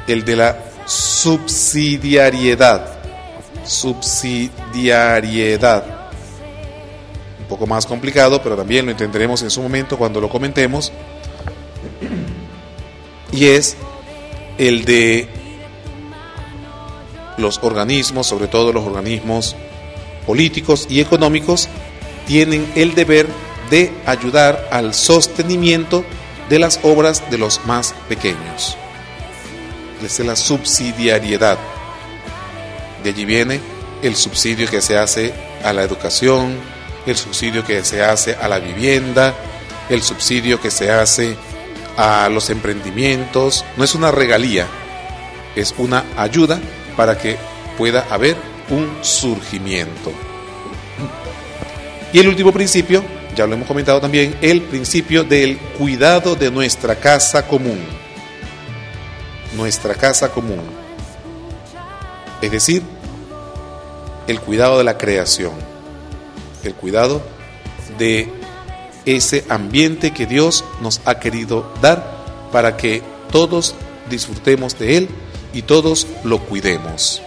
el de la subsidiariedad. Subsidiariedad. Un poco más complicado, pero también lo entenderemos en su momento cuando lo comentemos. Y es el de los organismos, sobre todo los organismos políticos y económicos, tienen el deber de ayudar al sostenimiento de las obras de los más pequeños. es la subsidiariedad. De allí viene el subsidio que se hace a la educación, el subsidio que se hace a la vivienda, el subsidio que se hace a los emprendimientos. No es una regalía, es una ayuda para que pueda haber un surgimiento. Y el último principio, ya lo hemos comentado también, el principio del cuidado de nuestra casa común. Nuestra casa común. Es decir, el cuidado de la creación, el cuidado de ese ambiente que Dios nos ha querido dar para que todos disfrutemos de Él y todos lo cuidemos.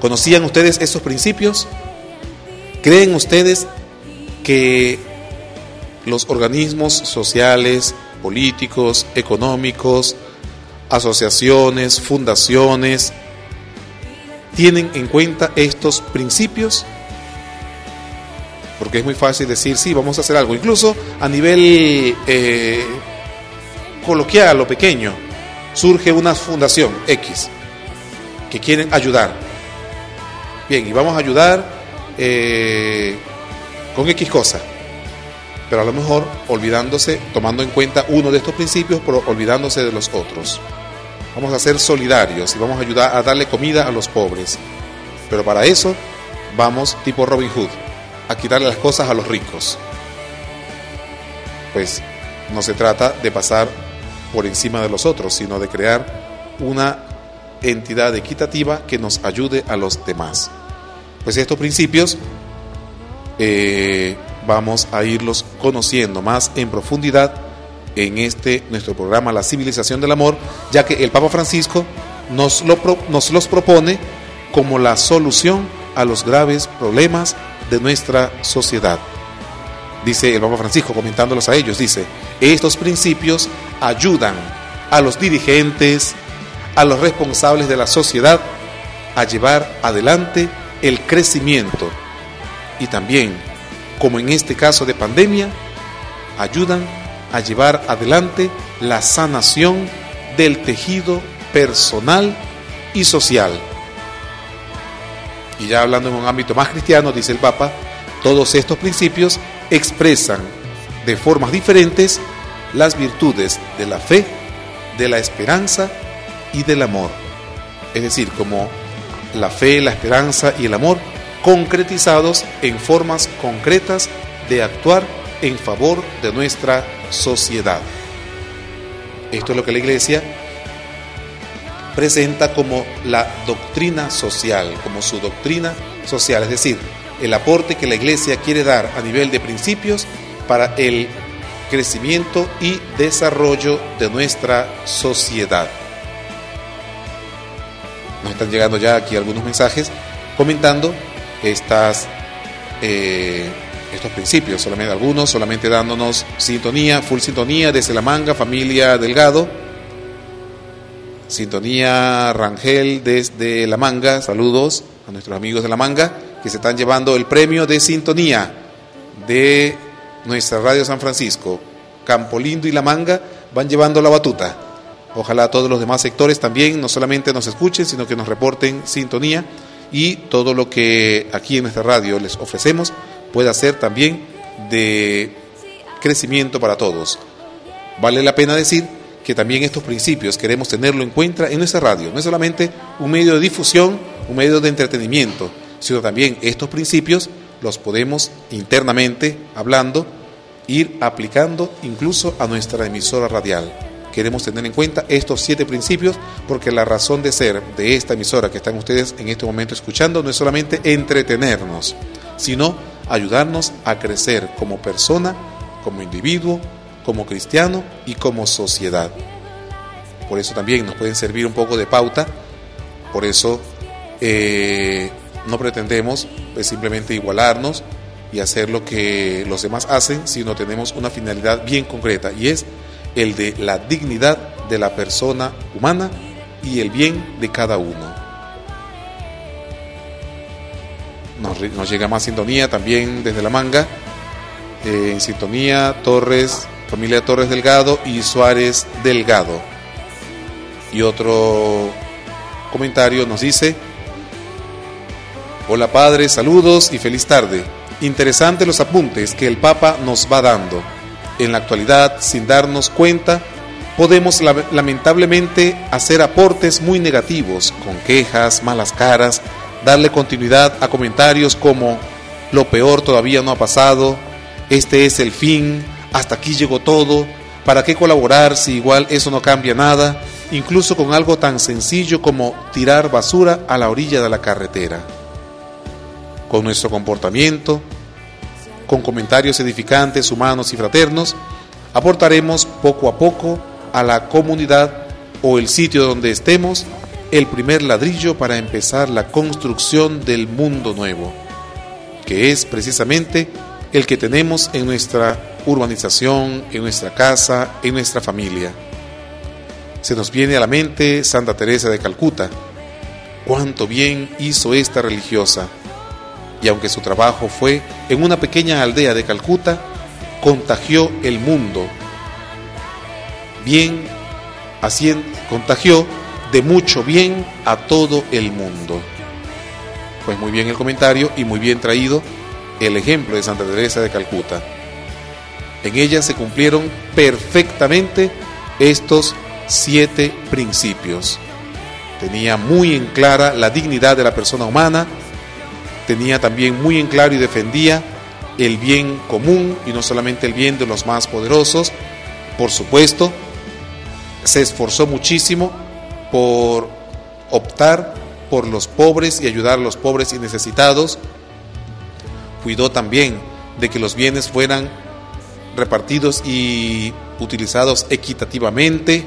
¿Conocían ustedes esos principios? ¿Creen ustedes que los organismos sociales, políticos, económicos, asociaciones, fundaciones, tienen en cuenta estos principios? Porque es muy fácil decir, sí, vamos a hacer algo. Incluso a nivel eh, coloquial o pequeño, surge una fundación X que quieren ayudar. Bien, y vamos a ayudar eh, con X cosa. Pero a lo mejor olvidándose, tomando en cuenta uno de estos principios, pero olvidándose de los otros. Vamos a ser solidarios y vamos a ayudar a darle comida a los pobres. Pero para eso vamos tipo Robin Hood, a quitarle las cosas a los ricos. Pues no se trata de pasar por encima de los otros, sino de crear una entidad equitativa que nos ayude a los demás. Pues estos principios eh, vamos a irlos conociendo más en profundidad en este nuestro programa La civilización del amor, ya que el Papa Francisco nos, lo, nos los propone como la solución a los graves problemas de nuestra sociedad. Dice el Papa Francisco comentándolos a ellos, dice, estos principios ayudan a los dirigentes, a los responsables de la sociedad a llevar adelante el crecimiento y también, como en este caso de pandemia, ayudan a llevar adelante la sanación del tejido personal y social. Y ya hablando en un ámbito más cristiano, dice el Papa, todos estos principios expresan de formas diferentes las virtudes de la fe, de la esperanza y del amor. Es decir, como la fe, la esperanza y el amor concretizados en formas concretas de actuar en favor de nuestra sociedad. Esto es lo que la Iglesia presenta como la doctrina social, como su doctrina social, es decir, el aporte que la Iglesia quiere dar a nivel de principios para el crecimiento y desarrollo de nuestra sociedad. Nos están llegando ya aquí algunos mensajes comentando estas, eh, estos principios, solamente algunos, solamente dándonos sintonía, full sintonía desde la manga, familia Delgado. Sintonía Rangel desde La Manga, saludos a nuestros amigos de La Manga que se están llevando el premio de sintonía de nuestra radio San Francisco. Campo Lindo y La Manga van llevando la batuta. Ojalá todos los demás sectores también no solamente nos escuchen, sino que nos reporten sintonía y todo lo que aquí en nuestra radio les ofrecemos pueda ser también de crecimiento para todos. Vale la pena decir que también estos principios queremos tenerlo en cuenta en nuestra radio. No es solamente un medio de difusión, un medio de entretenimiento, sino también estos principios los podemos internamente hablando ir aplicando incluso a nuestra emisora radial. Queremos tener en cuenta estos siete principios porque la razón de ser de esta emisora que están ustedes en este momento escuchando no es solamente entretenernos, sino ayudarnos a crecer como persona, como individuo, como cristiano y como sociedad. Por eso también nos pueden servir un poco de pauta, por eso eh, no pretendemos pues, simplemente igualarnos y hacer lo que los demás hacen, sino tenemos una finalidad bien concreta y es el de la dignidad de la persona humana y el bien de cada uno. Nos, llega más sintonía también desde la manga, eh, en sintonía Torres familia Torres Delgado y Suárez Delgado. Y otro comentario nos dice, hola padre, saludos y feliz tarde. Interesante los apuntes que el Papa nos va dando. En la actualidad, sin darnos cuenta, podemos lamentablemente hacer aportes muy negativos, con quejas, malas caras, darle continuidad a comentarios como lo peor todavía no ha pasado, este es el fin, hasta aquí llegó todo, ¿para qué colaborar si igual eso no cambia nada? Incluso con algo tan sencillo como tirar basura a la orilla de la carretera. Con nuestro comportamiento, con comentarios edificantes, humanos y fraternos, aportaremos poco a poco a la comunidad o el sitio donde estemos el primer ladrillo para empezar la construcción del mundo nuevo, que es precisamente el que tenemos en nuestra urbanización, en nuestra casa, en nuestra familia. Se nos viene a la mente Santa Teresa de Calcuta. Cuánto bien hizo esta religiosa. Y aunque su trabajo fue en una pequeña aldea de Calcuta, contagió el mundo. Bien, haciendo, contagió de mucho bien a todo el mundo. Pues muy bien el comentario y muy bien traído el ejemplo de Santa Teresa de Calcuta. En ella se cumplieron perfectamente estos siete principios. Tenía muy en clara la dignidad de la persona humana, tenía también muy en claro y defendía el bien común y no solamente el bien de los más poderosos. Por supuesto, se esforzó muchísimo por optar por los pobres y ayudar a los pobres y necesitados. Cuidó también de que los bienes fueran repartidos y utilizados equitativamente,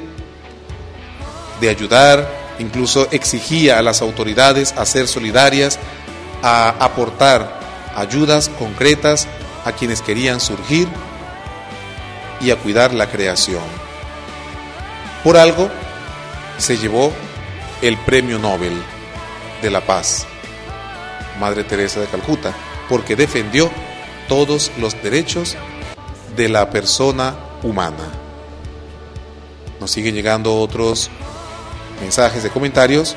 de ayudar, incluso exigía a las autoridades a ser solidarias, a aportar ayudas concretas a quienes querían surgir y a cuidar la creación. Por algo se llevó el Premio Nobel de la Paz, Madre Teresa de Calcuta, porque defendió todos los derechos de la persona humana. Nos siguen llegando otros mensajes de comentarios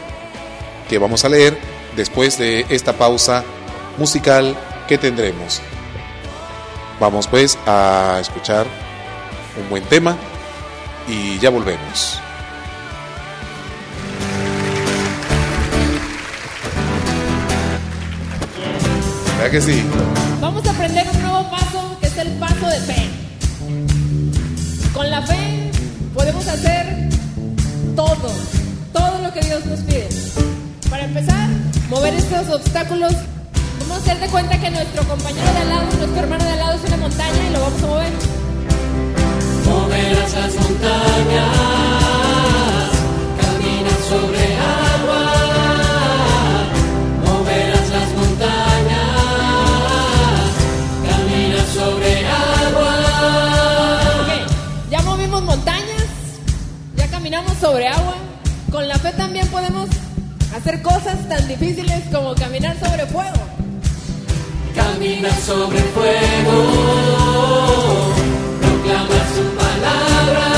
que vamos a leer después de esta pausa musical que tendremos. Vamos pues a escuchar un buen tema y ya volvemos. ¿Verdad que sí? Vamos a aprender un nuevo paso que es el paso de fe. Con la fe podemos hacer todo, todo lo que Dios nos pide. Para empezar, mover estos obstáculos. Vamos a hacer de cuenta que nuestro compañero de al lado, nuestro hermano de al lado es una montaña y lo vamos a mover. Moverás las montañas, camina sobre agua. Moverás las montañas, camina sobre agua. Ok, ya movimos montañas, ya caminamos sobre agua. Con la fe también podemos hacer cosas tan difíciles como caminar sobre fuego. Camina sobre fuego, proclama su palabra.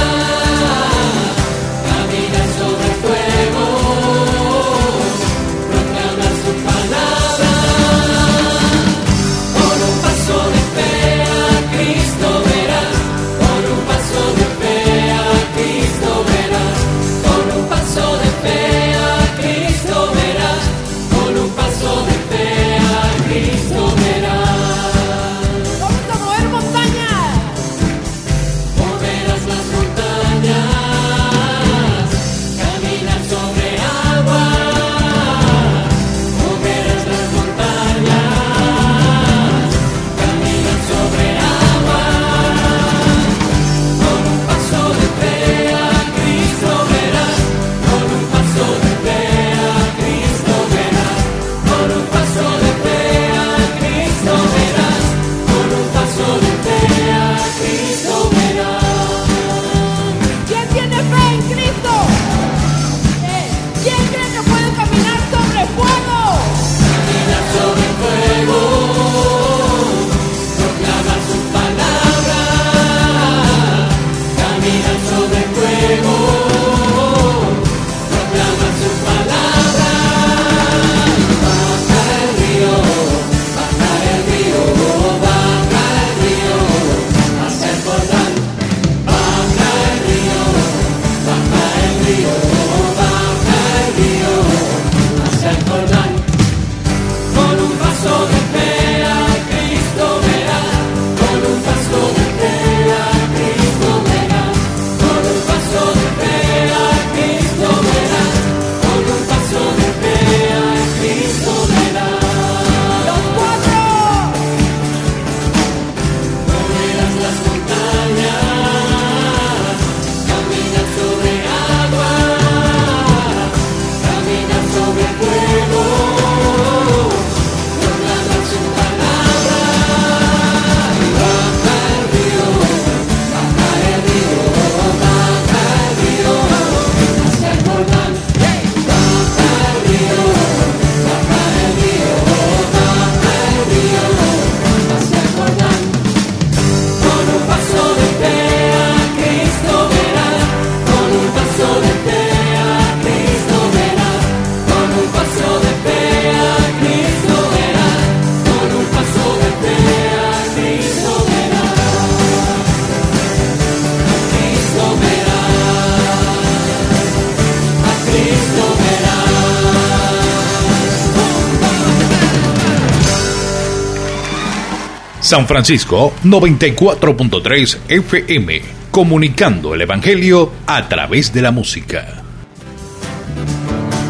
San Francisco 94.3 FM, comunicando el Evangelio a través de la música.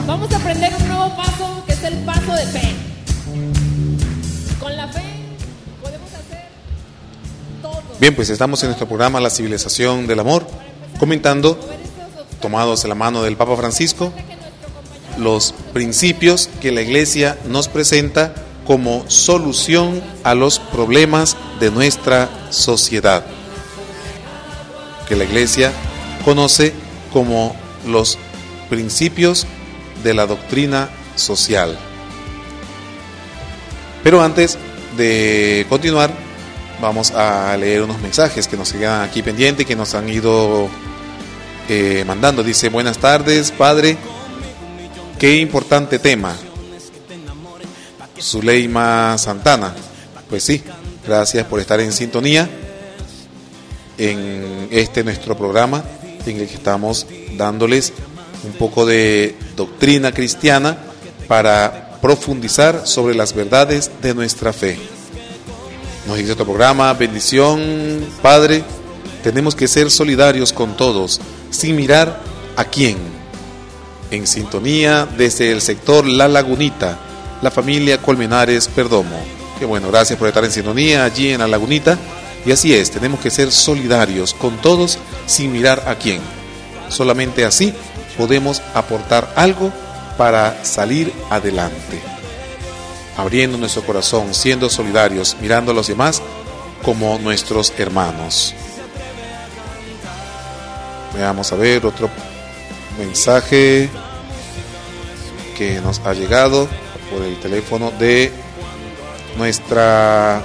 Vamos a aprender un nuevo paso que es el paso de fe. Con la fe podemos hacer todo. Bien, pues estamos en nuestro programa La civilización del amor, comentando, tomados de la mano del Papa Francisco, los principios que la Iglesia nos presenta como solución a los problemas de nuestra sociedad, que la Iglesia conoce como los principios de la doctrina social. Pero antes de continuar, vamos a leer unos mensajes que nos quedan aquí pendientes, que nos han ido eh, mandando. Dice, buenas tardes, Padre. Qué importante tema. Zuleima Santana. Pues sí, gracias por estar en sintonía en este nuestro programa en el que estamos dándoles un poco de doctrina cristiana para profundizar sobre las verdades de nuestra fe. Nos dice otro programa, bendición, Padre, tenemos que ser solidarios con todos, sin mirar a quién. En sintonía desde el sector La Lagunita, la familia Colmenares Perdomo. Qué bueno, gracias por estar en sintonía allí en La Lagunita. Y así es, tenemos que ser solidarios con todos sin mirar a quién. Solamente así podemos aportar algo para salir adelante. Abriendo nuestro corazón, siendo solidarios, mirando a los demás como nuestros hermanos. Veamos a ver otro mensaje que nos ha llegado por el teléfono de nuestra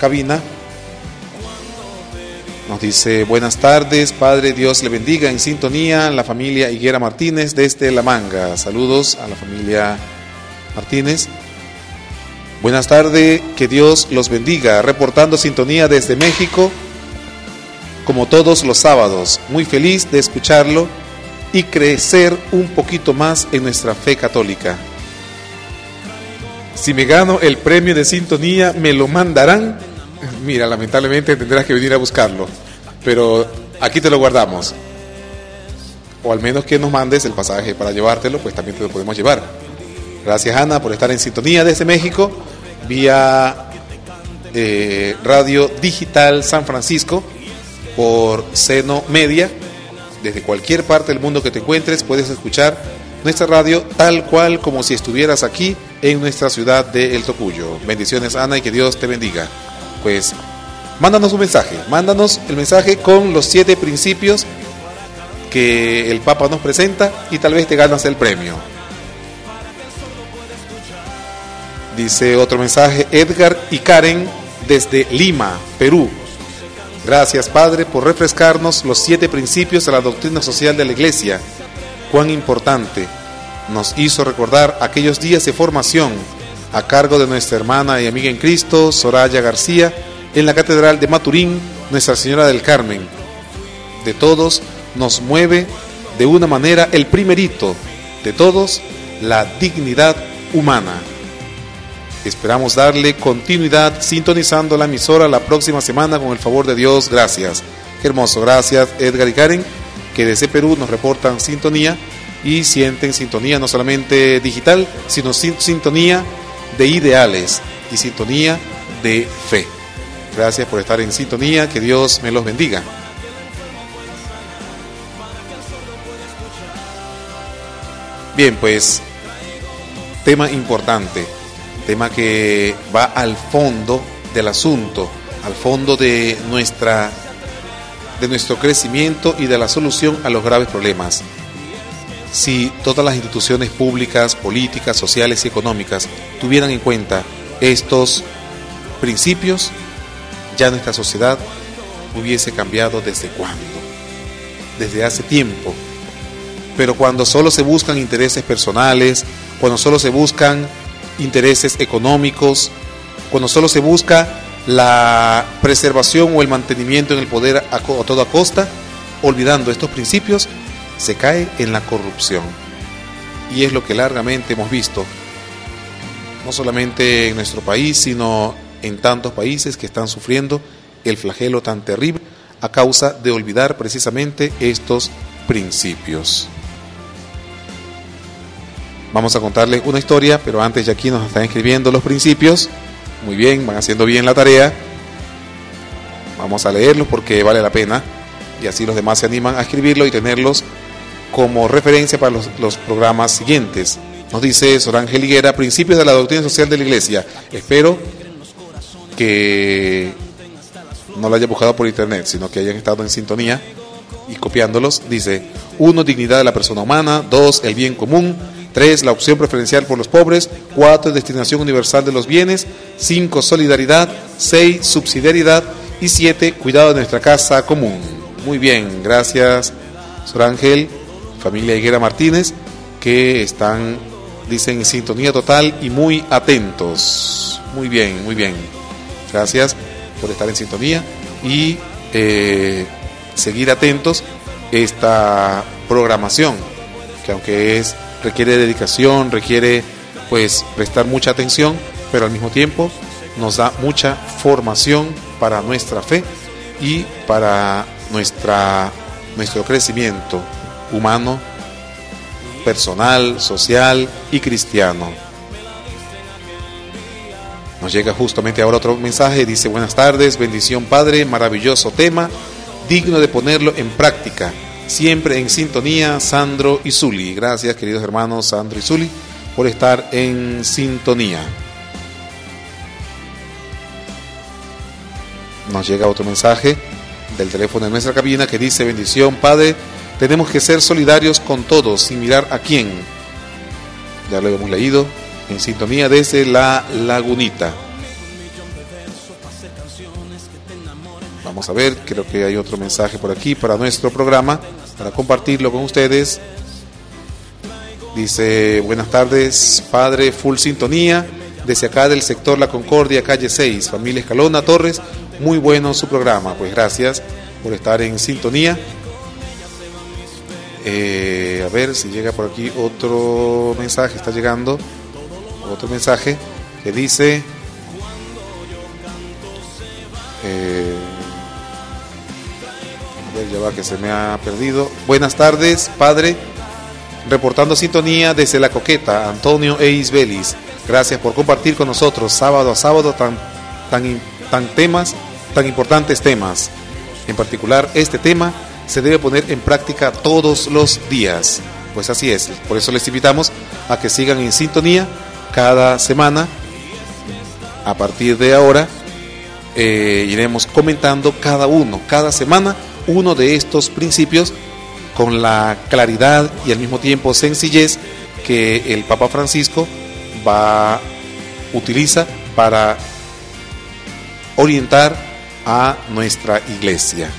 cabina. Nos dice, buenas tardes, Padre Dios le bendiga, en sintonía la familia Higuera Martínez desde La Manga. Saludos a la familia Martínez. Buenas tardes, que Dios los bendiga, reportando sintonía desde México, como todos los sábados. Muy feliz de escucharlo y crecer un poquito más en nuestra fe católica. Si me gano el premio de sintonía, me lo mandarán. Mira, lamentablemente tendrás que venir a buscarlo, pero aquí te lo guardamos. O al menos que nos mandes el pasaje para llevártelo, pues también te lo podemos llevar. Gracias Ana por estar en sintonía desde México, vía eh, Radio Digital San Francisco, por Seno Media. Desde cualquier parte del mundo que te encuentres puedes escuchar nuestra radio tal cual como si estuvieras aquí en nuestra ciudad de El Tocuyo. Bendiciones Ana y que Dios te bendiga. Pues mándanos un mensaje, mándanos el mensaje con los siete principios que el Papa nos presenta y tal vez te ganas el premio. Dice otro mensaje, Edgar y Karen desde Lima, Perú. Gracias Padre por refrescarnos los siete principios de la doctrina social de la Iglesia. Cuán importante nos hizo recordar aquellos días de formación a cargo de nuestra hermana y amiga en Cristo, Soraya García, en la Catedral de Maturín, Nuestra Señora del Carmen. De todos nos mueve de una manera el primerito, de todos la dignidad humana. Esperamos darle continuidad sintonizando la emisora la próxima semana con el favor de Dios. Gracias. Qué hermoso. Gracias Edgar y Karen, que desde Perú nos reportan sintonía y sienten sintonía no solamente digital, sino sintonía de ideales y sintonía de fe. Gracias por estar en sintonía, que Dios me los bendiga. Bien, pues tema importante, tema que va al fondo del asunto, al fondo de nuestra de nuestro crecimiento y de la solución a los graves problemas si todas las instituciones públicas, políticas, sociales y económicas tuvieran en cuenta estos principios, ya nuestra sociedad hubiese cambiado desde cuándo, desde hace tiempo. Pero cuando solo se buscan intereses personales, cuando solo se buscan intereses económicos, cuando solo se busca la preservación o el mantenimiento en el poder a, toda costa, olvidando estos principios, se cae en la corrupción. Y es lo que largamente hemos visto, no solamente en nuestro país, sino en tantos países que están sufriendo el flagelo tan terrible a causa de olvidar precisamente estos principios. Vamos a contarles una historia, pero antes ya aquí nos están escribiendo los principios. Muy bien, van haciendo bien la tarea. Vamos a leerlos porque vale la pena y así los demás se animan a escribirlo y tenerlos como referencia para los, programas siguientes. Nos dice Sor Ángel Higuera, principios de la doctrina social de la Iglesia. Espero que no lo haya buscado por internet, sino que hayan estado en sintonía y copiándolos. Dice, uno, dignidad de la persona humana. Dos, el bien común. Tres, la opción preferencial por los pobres. Cuatro, destinación universal de los bienes. Cinco, solidaridad. Seis, subsidiariedad. Y siete, cuidado de nuestra casa común. Muy bien, gracias, Sor Ángel, familia Higuera Martínez, que están, dicen, en sintonía total y muy atentos. Muy bien, muy bien. Gracias por estar en sintonía y eh, seguir atentos esta programación, que aunque es requiere dedicación, requiere pues prestar mucha atención, pero al mismo tiempo nos da mucha formación para nuestra fe y para nuestra, nuestro crecimiento humano, personal, social y cristiano. Nos llega justamente ahora otro mensaje, dice buenas tardes, bendición Padre, maravilloso tema, digno de ponerlo en práctica, siempre en sintonía, Sandro y Zuli. Gracias queridos hermanos Sandro y Zuli por estar en sintonía. Nos llega otro mensaje del teléfono de nuestra cabina que dice bendición Padre, tenemos que ser solidarios con todos sin mirar a quién. Ya lo hemos leído, en sintonía desde la lagunita. Vamos a ver, creo que hay otro mensaje por aquí para nuestro programa, para compartirlo con ustedes. Dice, buenas tardes, padre, full sintonía, desde acá del sector La Concordia, calle 6, familia Escalona Torres, muy bueno su programa, pues gracias por estar en sintonía. Eh, a ver si llega por aquí otro mensaje, está llegando otro mensaje que dice eh, ya va que se me ha perdido. Buenas tardes, padre. Reportando sintonía desde la coqueta, Antonio Eis. Gracias por compartir con nosotros sábado a sábado tan, tan, tan temas, tan importantes temas. En particular, este tema se debe poner en práctica todos los días. Pues así es. Por eso les invitamos a que sigan en sintonía cada semana. A partir de ahora eh, iremos comentando cada uno, cada semana, uno de estos principios con la claridad y al mismo tiempo sencillez que el Papa Francisco va utiliza para orientar a nuestra iglesia.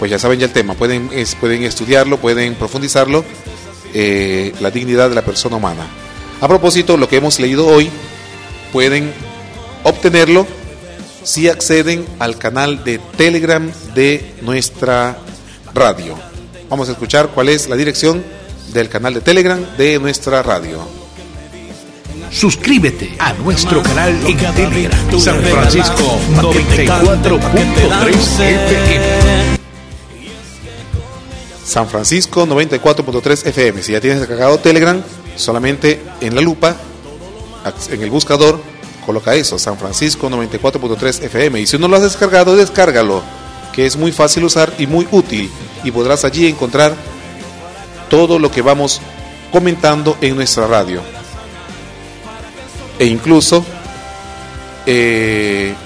Pues ya saben ya el tema, pueden, es, pueden estudiarlo, pueden profundizarlo, eh, la dignidad de la persona humana. A propósito, lo que hemos leído hoy, pueden obtenerlo si acceden al canal de Telegram de nuestra radio. Vamos a escuchar cuál es la dirección del canal de Telegram de nuestra radio. Suscríbete a nuestro canal en Telegram. San Francisco 94.3 FM. San Francisco 94.3 FM. Si ya tienes descargado Telegram, solamente en la lupa, en el buscador, coloca eso, San Francisco 94.3 FM. Y si no lo has descargado, descárgalo, que es muy fácil usar y muy útil. Y podrás allí encontrar todo lo que vamos comentando en nuestra radio. E incluso eh,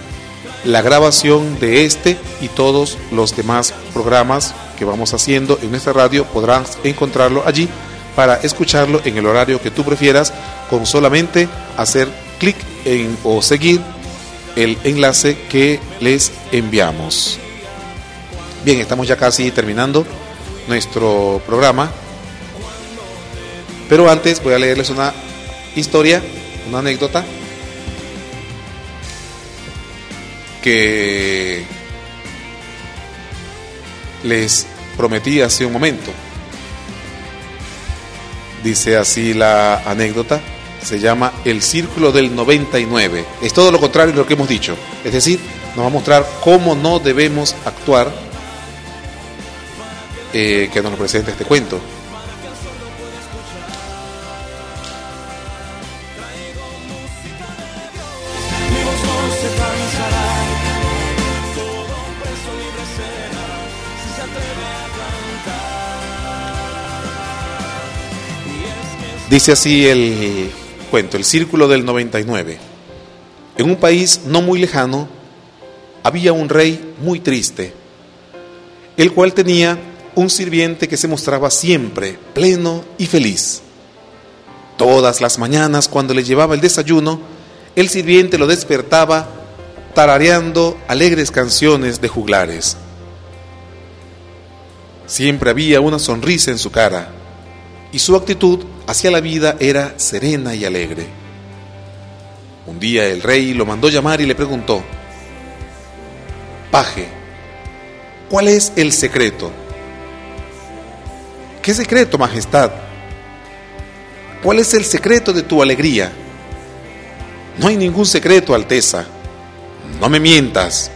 la grabación de este y todos los demás programas que vamos haciendo en nuestra radio podrás encontrarlo allí para escucharlo en el horario que tú prefieras con solamente hacer clic en o seguir el enlace que les enviamos. Bien, estamos ya casi terminando nuestro programa. Pero antes voy a leerles una historia, una anécdota que les prometí hace un momento. Dice así la anécdota. se llama El Círculo del 99. Es todo lo contrario de lo que hemos dicho. Es decir, nos va a mostrar cómo no debemos actuar eh, que nos lo presenta este cuento. Dice así el cuento, el círculo del 99. En un país no muy lejano había un rey muy triste, el cual tenía un sirviente que se mostraba siempre pleno y feliz. Todas las mañanas cuando le llevaba el desayuno, el sirviente lo despertaba tarareando alegres canciones de juglares. Siempre había una sonrisa en su cara y su actitud hacia la vida era serena y alegre. Un día el rey lo mandó llamar y le preguntó, Paje, ¿cuál es el secreto? ¿Qué secreto, Majestad? ¿Cuál es el secreto de tu alegría? No hay ningún secreto, Alteza. No me mientas.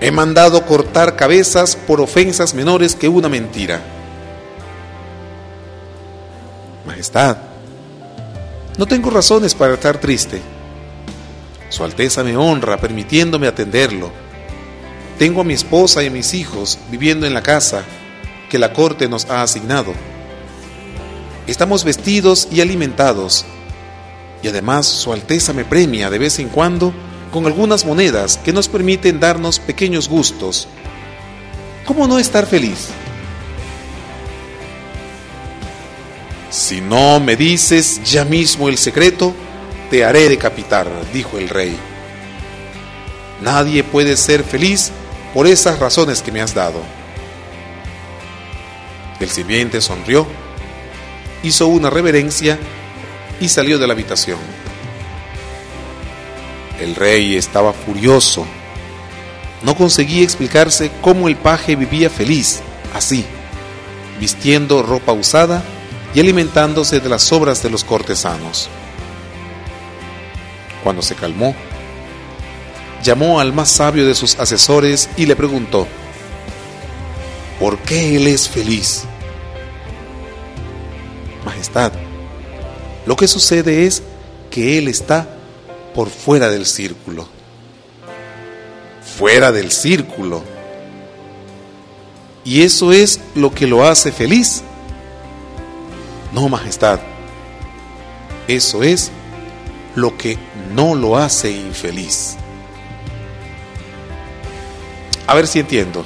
He mandado cortar cabezas por ofensas menores que una mentira. Majestad, no tengo razones para estar triste. Su Alteza me honra permitiéndome atenderlo. Tengo a mi esposa y a mis hijos viviendo en la casa que la corte nos ha asignado. Estamos vestidos y alimentados, y además Su Alteza me premia de vez en cuando con algunas monedas que nos permiten darnos pequeños gustos. ¿Cómo no estar feliz? Si no me dices ya mismo el secreto, te haré decapitar, dijo el rey. Nadie puede ser feliz por esas razones que me has dado. El sirviente sonrió, hizo una reverencia y salió de la habitación. El rey estaba furioso. No conseguía explicarse cómo el paje vivía feliz, así, vistiendo ropa usada y alimentándose de las sobras de los cortesanos. Cuando se calmó, llamó al más sabio de sus asesores y le preguntó, ¿por qué él es feliz? Majestad, lo que sucede es que él está por fuera del círculo. Fuera del círculo. Y eso es lo que lo hace feliz. No, Majestad. Eso es lo que no lo hace infeliz. A ver si entiendo.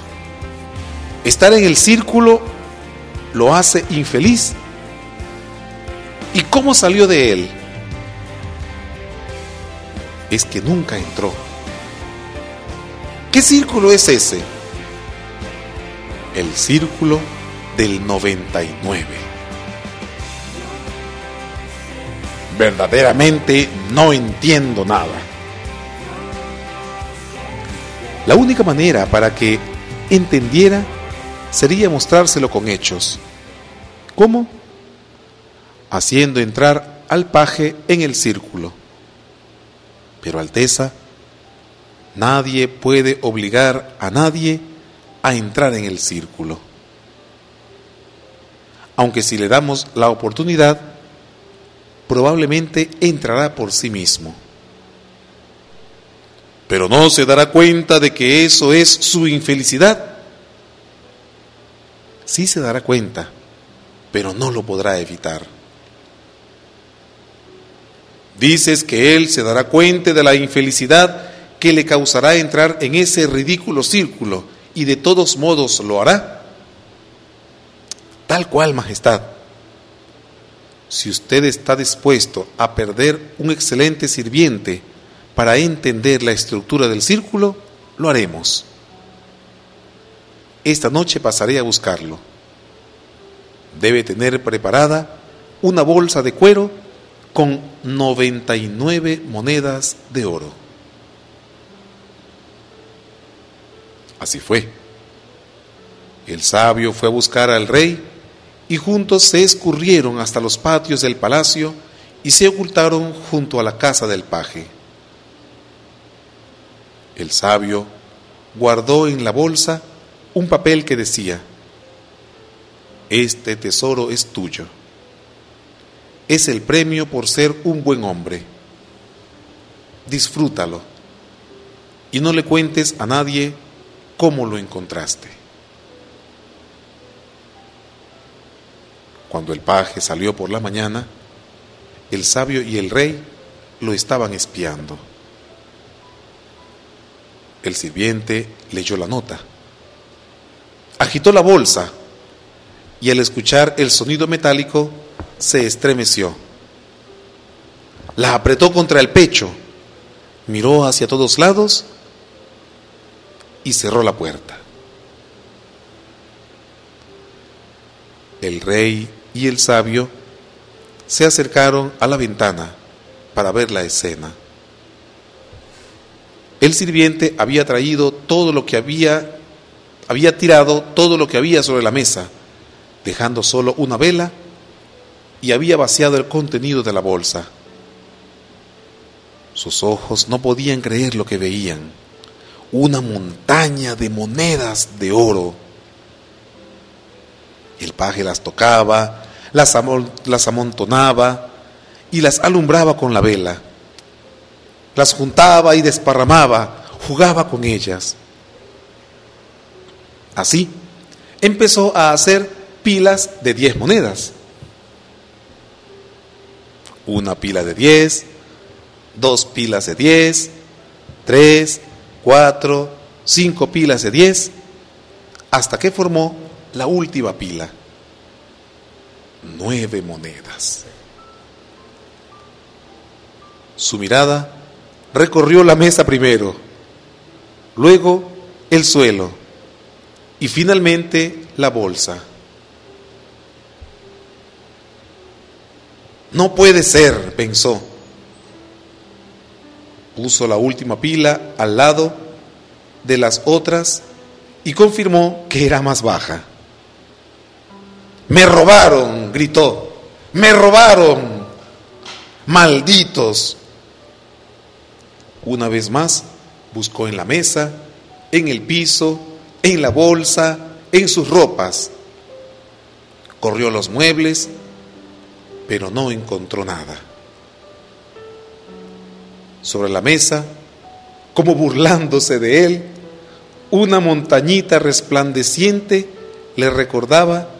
Estar en el círculo lo hace infeliz. ¿Y cómo salió de él? Es que nunca entró. ¿Qué círculo es ese? El círculo del 99. Verdaderamente no entiendo nada. La única manera para que entendiera sería mostrárselo con hechos. ¿Cómo? Haciendo entrar al paje en el círculo. Pero Alteza, nadie puede obligar a nadie a entrar en el círculo. Aunque si le damos la oportunidad, probablemente entrará por sí mismo. Pero no se dará cuenta de que eso es su infelicidad. Sí se dará cuenta, pero no lo podrá evitar. Dices que él se dará cuenta de la infelicidad que le causará entrar en ese ridículo círculo y de todos modos lo hará. Tal cual, Majestad. Si usted está dispuesto a perder un excelente sirviente para entender la estructura del círculo, lo haremos. Esta noche pasaré a buscarlo. Debe tener preparada una bolsa de cuero con 99 monedas de oro. Así fue. El sabio fue a buscar al rey y juntos se escurrieron hasta los patios del palacio y se ocultaron junto a la casa del paje. El sabio guardó en la bolsa un papel que decía, Este tesoro es tuyo. Es el premio por ser un buen hombre. Disfrútalo y no le cuentes a nadie cómo lo encontraste. Cuando el paje salió por la mañana, el sabio y el rey lo estaban espiando. El sirviente leyó la nota, agitó la bolsa y al escuchar el sonido metálico se estremeció. La apretó contra el pecho, miró hacia todos lados y cerró la puerta. El rey y el sabio se acercaron a la ventana para ver la escena. El sirviente había traído todo lo que había, había tirado todo lo que había sobre la mesa, dejando solo una vela y había vaciado el contenido de la bolsa. Sus ojos no podían creer lo que veían. Una montaña de monedas de oro. El paje las tocaba, las, las amontonaba y las alumbraba con la vela. Las juntaba y desparramaba, jugaba con ellas. Así, empezó a hacer pilas de diez monedas. Una pila de diez, dos pilas de diez, tres, cuatro, cinco pilas de diez, hasta que formó la última pila nueve monedas. Su mirada recorrió la mesa primero, luego el suelo y finalmente la bolsa. No puede ser, pensó. Puso la última pila al lado de las otras y confirmó que era más baja. Me robaron, gritó. Me robaron. Malditos. Una vez más, buscó en la mesa, en el piso, en la bolsa, en sus ropas. Corrió los muebles, pero no encontró nada. Sobre la mesa, como burlándose de él, una montañita resplandeciente le recordaba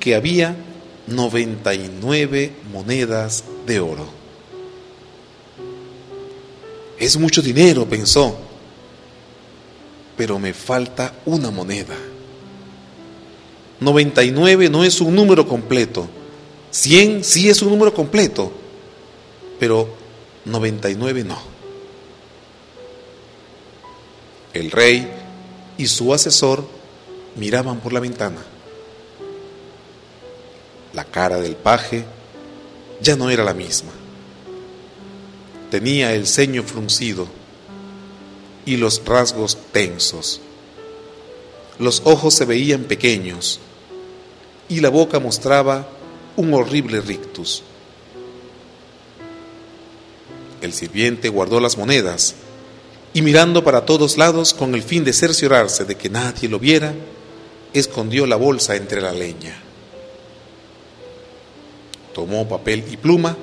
que había 99 monedas de oro. Es mucho dinero, pensó, pero me falta una moneda. 99 no es un número completo. 100 sí es un número completo, pero 99 no. El rey y su asesor miraban por la ventana. La cara del paje ya no era la misma. Tenía el ceño fruncido y los rasgos tensos. Los ojos se veían pequeños y la boca mostraba un horrible rictus. El sirviente guardó las monedas y mirando para todos lados con el fin de cerciorarse de que nadie lo viera, escondió la bolsa entre la leña tomó papel y pluma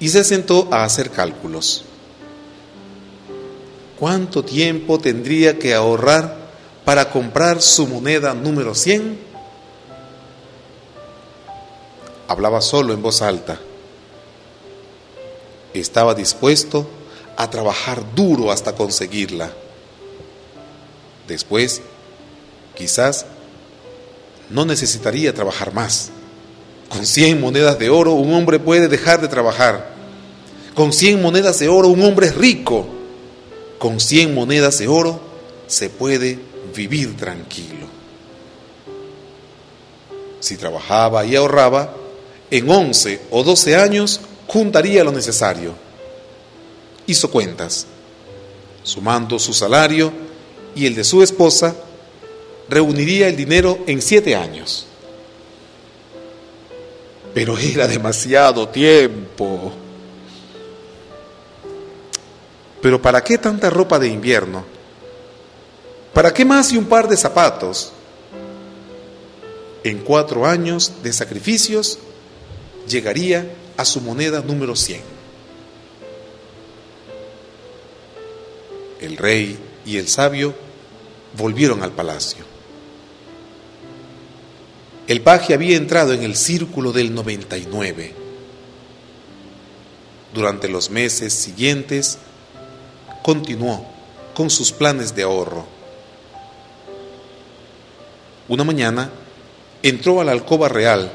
y se sentó a hacer cálculos. ¿Cuánto tiempo tendría que ahorrar para comprar su moneda número 100? Hablaba solo en voz alta. Estaba dispuesto a trabajar duro hasta conseguirla. Después, quizás, no necesitaría trabajar más. Con 100 monedas de oro un hombre puede dejar de trabajar. Con 100 monedas de oro un hombre es rico. Con 100 monedas de oro se puede vivir tranquilo. Si trabajaba y ahorraba, en 11 o 12 años juntaría lo necesario. Hizo cuentas. Sumando su salario y el de su esposa, reuniría el dinero en 7 años pero era demasiado tiempo. Pero ¿para qué tanta ropa de invierno? ¿Para qué más y un par de zapatos? En cuatro años de sacrificios llegaría a su moneda número 100. El rey y el sabio volvieron al palacio. El paje había entrado en el círculo del 99. Durante los meses siguientes, continuó con sus planes de ahorro. Una mañana entró a la alcoba real,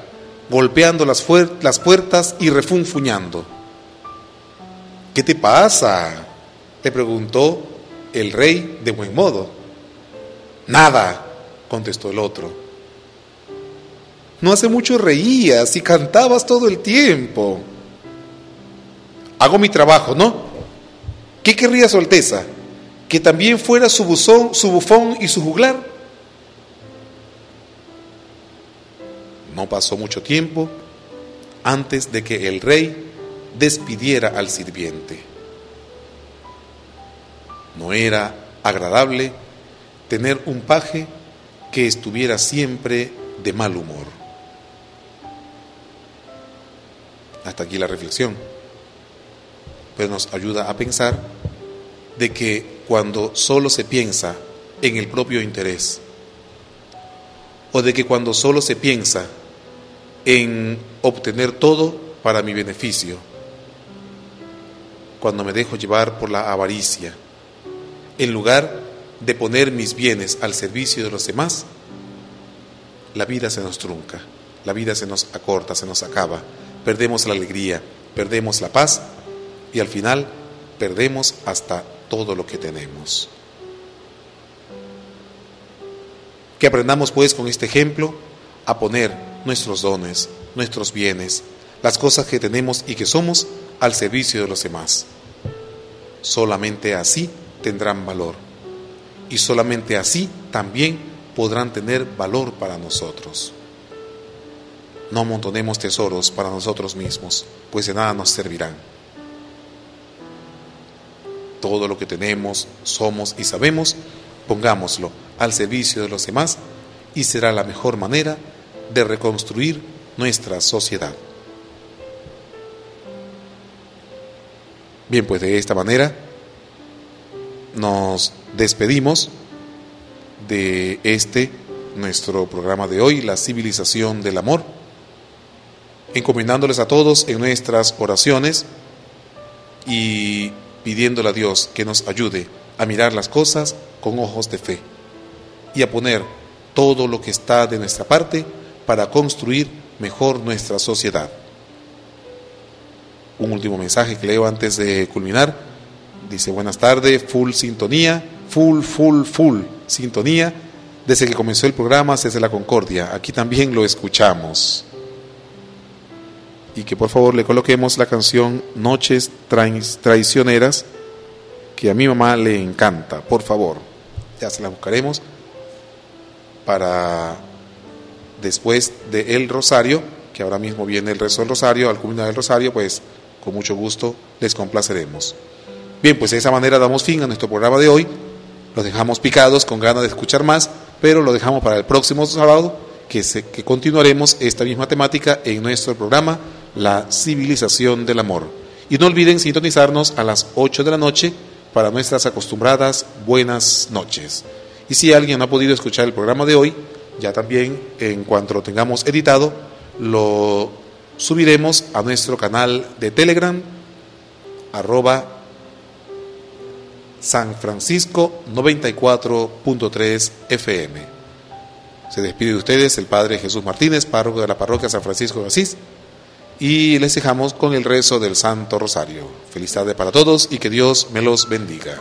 golpeando las, las puertas y refunfuñando. ¿Qué te pasa? le preguntó el rey de buen modo. Nada, contestó el otro. No hace mucho reías y cantabas todo el tiempo. Hago mi trabajo, ¿no? ¿Qué querría su Alteza? ¿Que también fuera su, buzón, su bufón y su juglar? No pasó mucho tiempo antes de que el rey despidiera al sirviente. No era agradable tener un paje que estuviera siempre de mal humor. Hasta aquí la reflexión. Pues nos ayuda a pensar de que cuando solo se piensa en el propio interés, o de que cuando solo se piensa en obtener todo para mi beneficio, cuando me dejo llevar por la avaricia, en lugar de poner mis bienes al servicio de los demás, la vida se nos trunca, la vida se nos acorta, se nos acaba, perdemos la alegría, perdemos la paz y al final perdemos hasta todo lo que tenemos. Que aprendamos pues con este ejemplo a poner nuestros dones, nuestros bienes, las cosas que tenemos y que somos al servicio de los demás. Solamente así tendrán valor y solamente así también podrán tener valor para nosotros. No amontonemos tesoros para nosotros mismos, pues de nada nos servirán todo lo que tenemos, somos y sabemos, pongámoslo al servicio de los demás y será la mejor manera de reconstruir nuestra sociedad. Bien, pues de esta manera nos despedimos de este nuestro programa de hoy, la civilización del amor, encomendándoles a todos en nuestras oraciones y pidiéndole a Dios que nos ayude a mirar las cosas con ojos de fe y a poner todo lo que está de nuestra parte para construir mejor nuestra sociedad. Un último mensaje que leo antes de culminar. Dice, buenas tardes, full sintonía, full, full, full sintonía. Desde que comenzó el programa, desde la Concordia. Aquí también lo escuchamos y que por favor le coloquemos la canción Noches Traicioneras, que a mi mamá le encanta, por favor. Ya se la buscaremos para después de El Rosario, que ahora mismo viene el rezo del Rosario, al culminar del Rosario, pues con mucho gusto les complaceremos. Bien, pues de esa manera damos fin a nuestro programa de hoy. Los dejamos picados con ganas de escuchar más, pero lo dejamos para el próximo sábado, que, que continuaremos esta misma temática en nuestro programa la civilización del amor. Y no olviden sintonizarnos a las 8 de la noche para nuestras acostumbradas buenas noches. Y si alguien no ha podido escuchar el programa de hoy, ya también en cuanto lo tengamos editado, lo subiremos a nuestro canal de Telegram, arroba San Francisco 94.3 FM. Se despide de ustedes el Padre Jesús Martínez, párroco de la parroquia San Francisco de Asís y les dejamos con el rezo del Santo Rosario. Feliz tarde para todos y que Dios me los bendiga.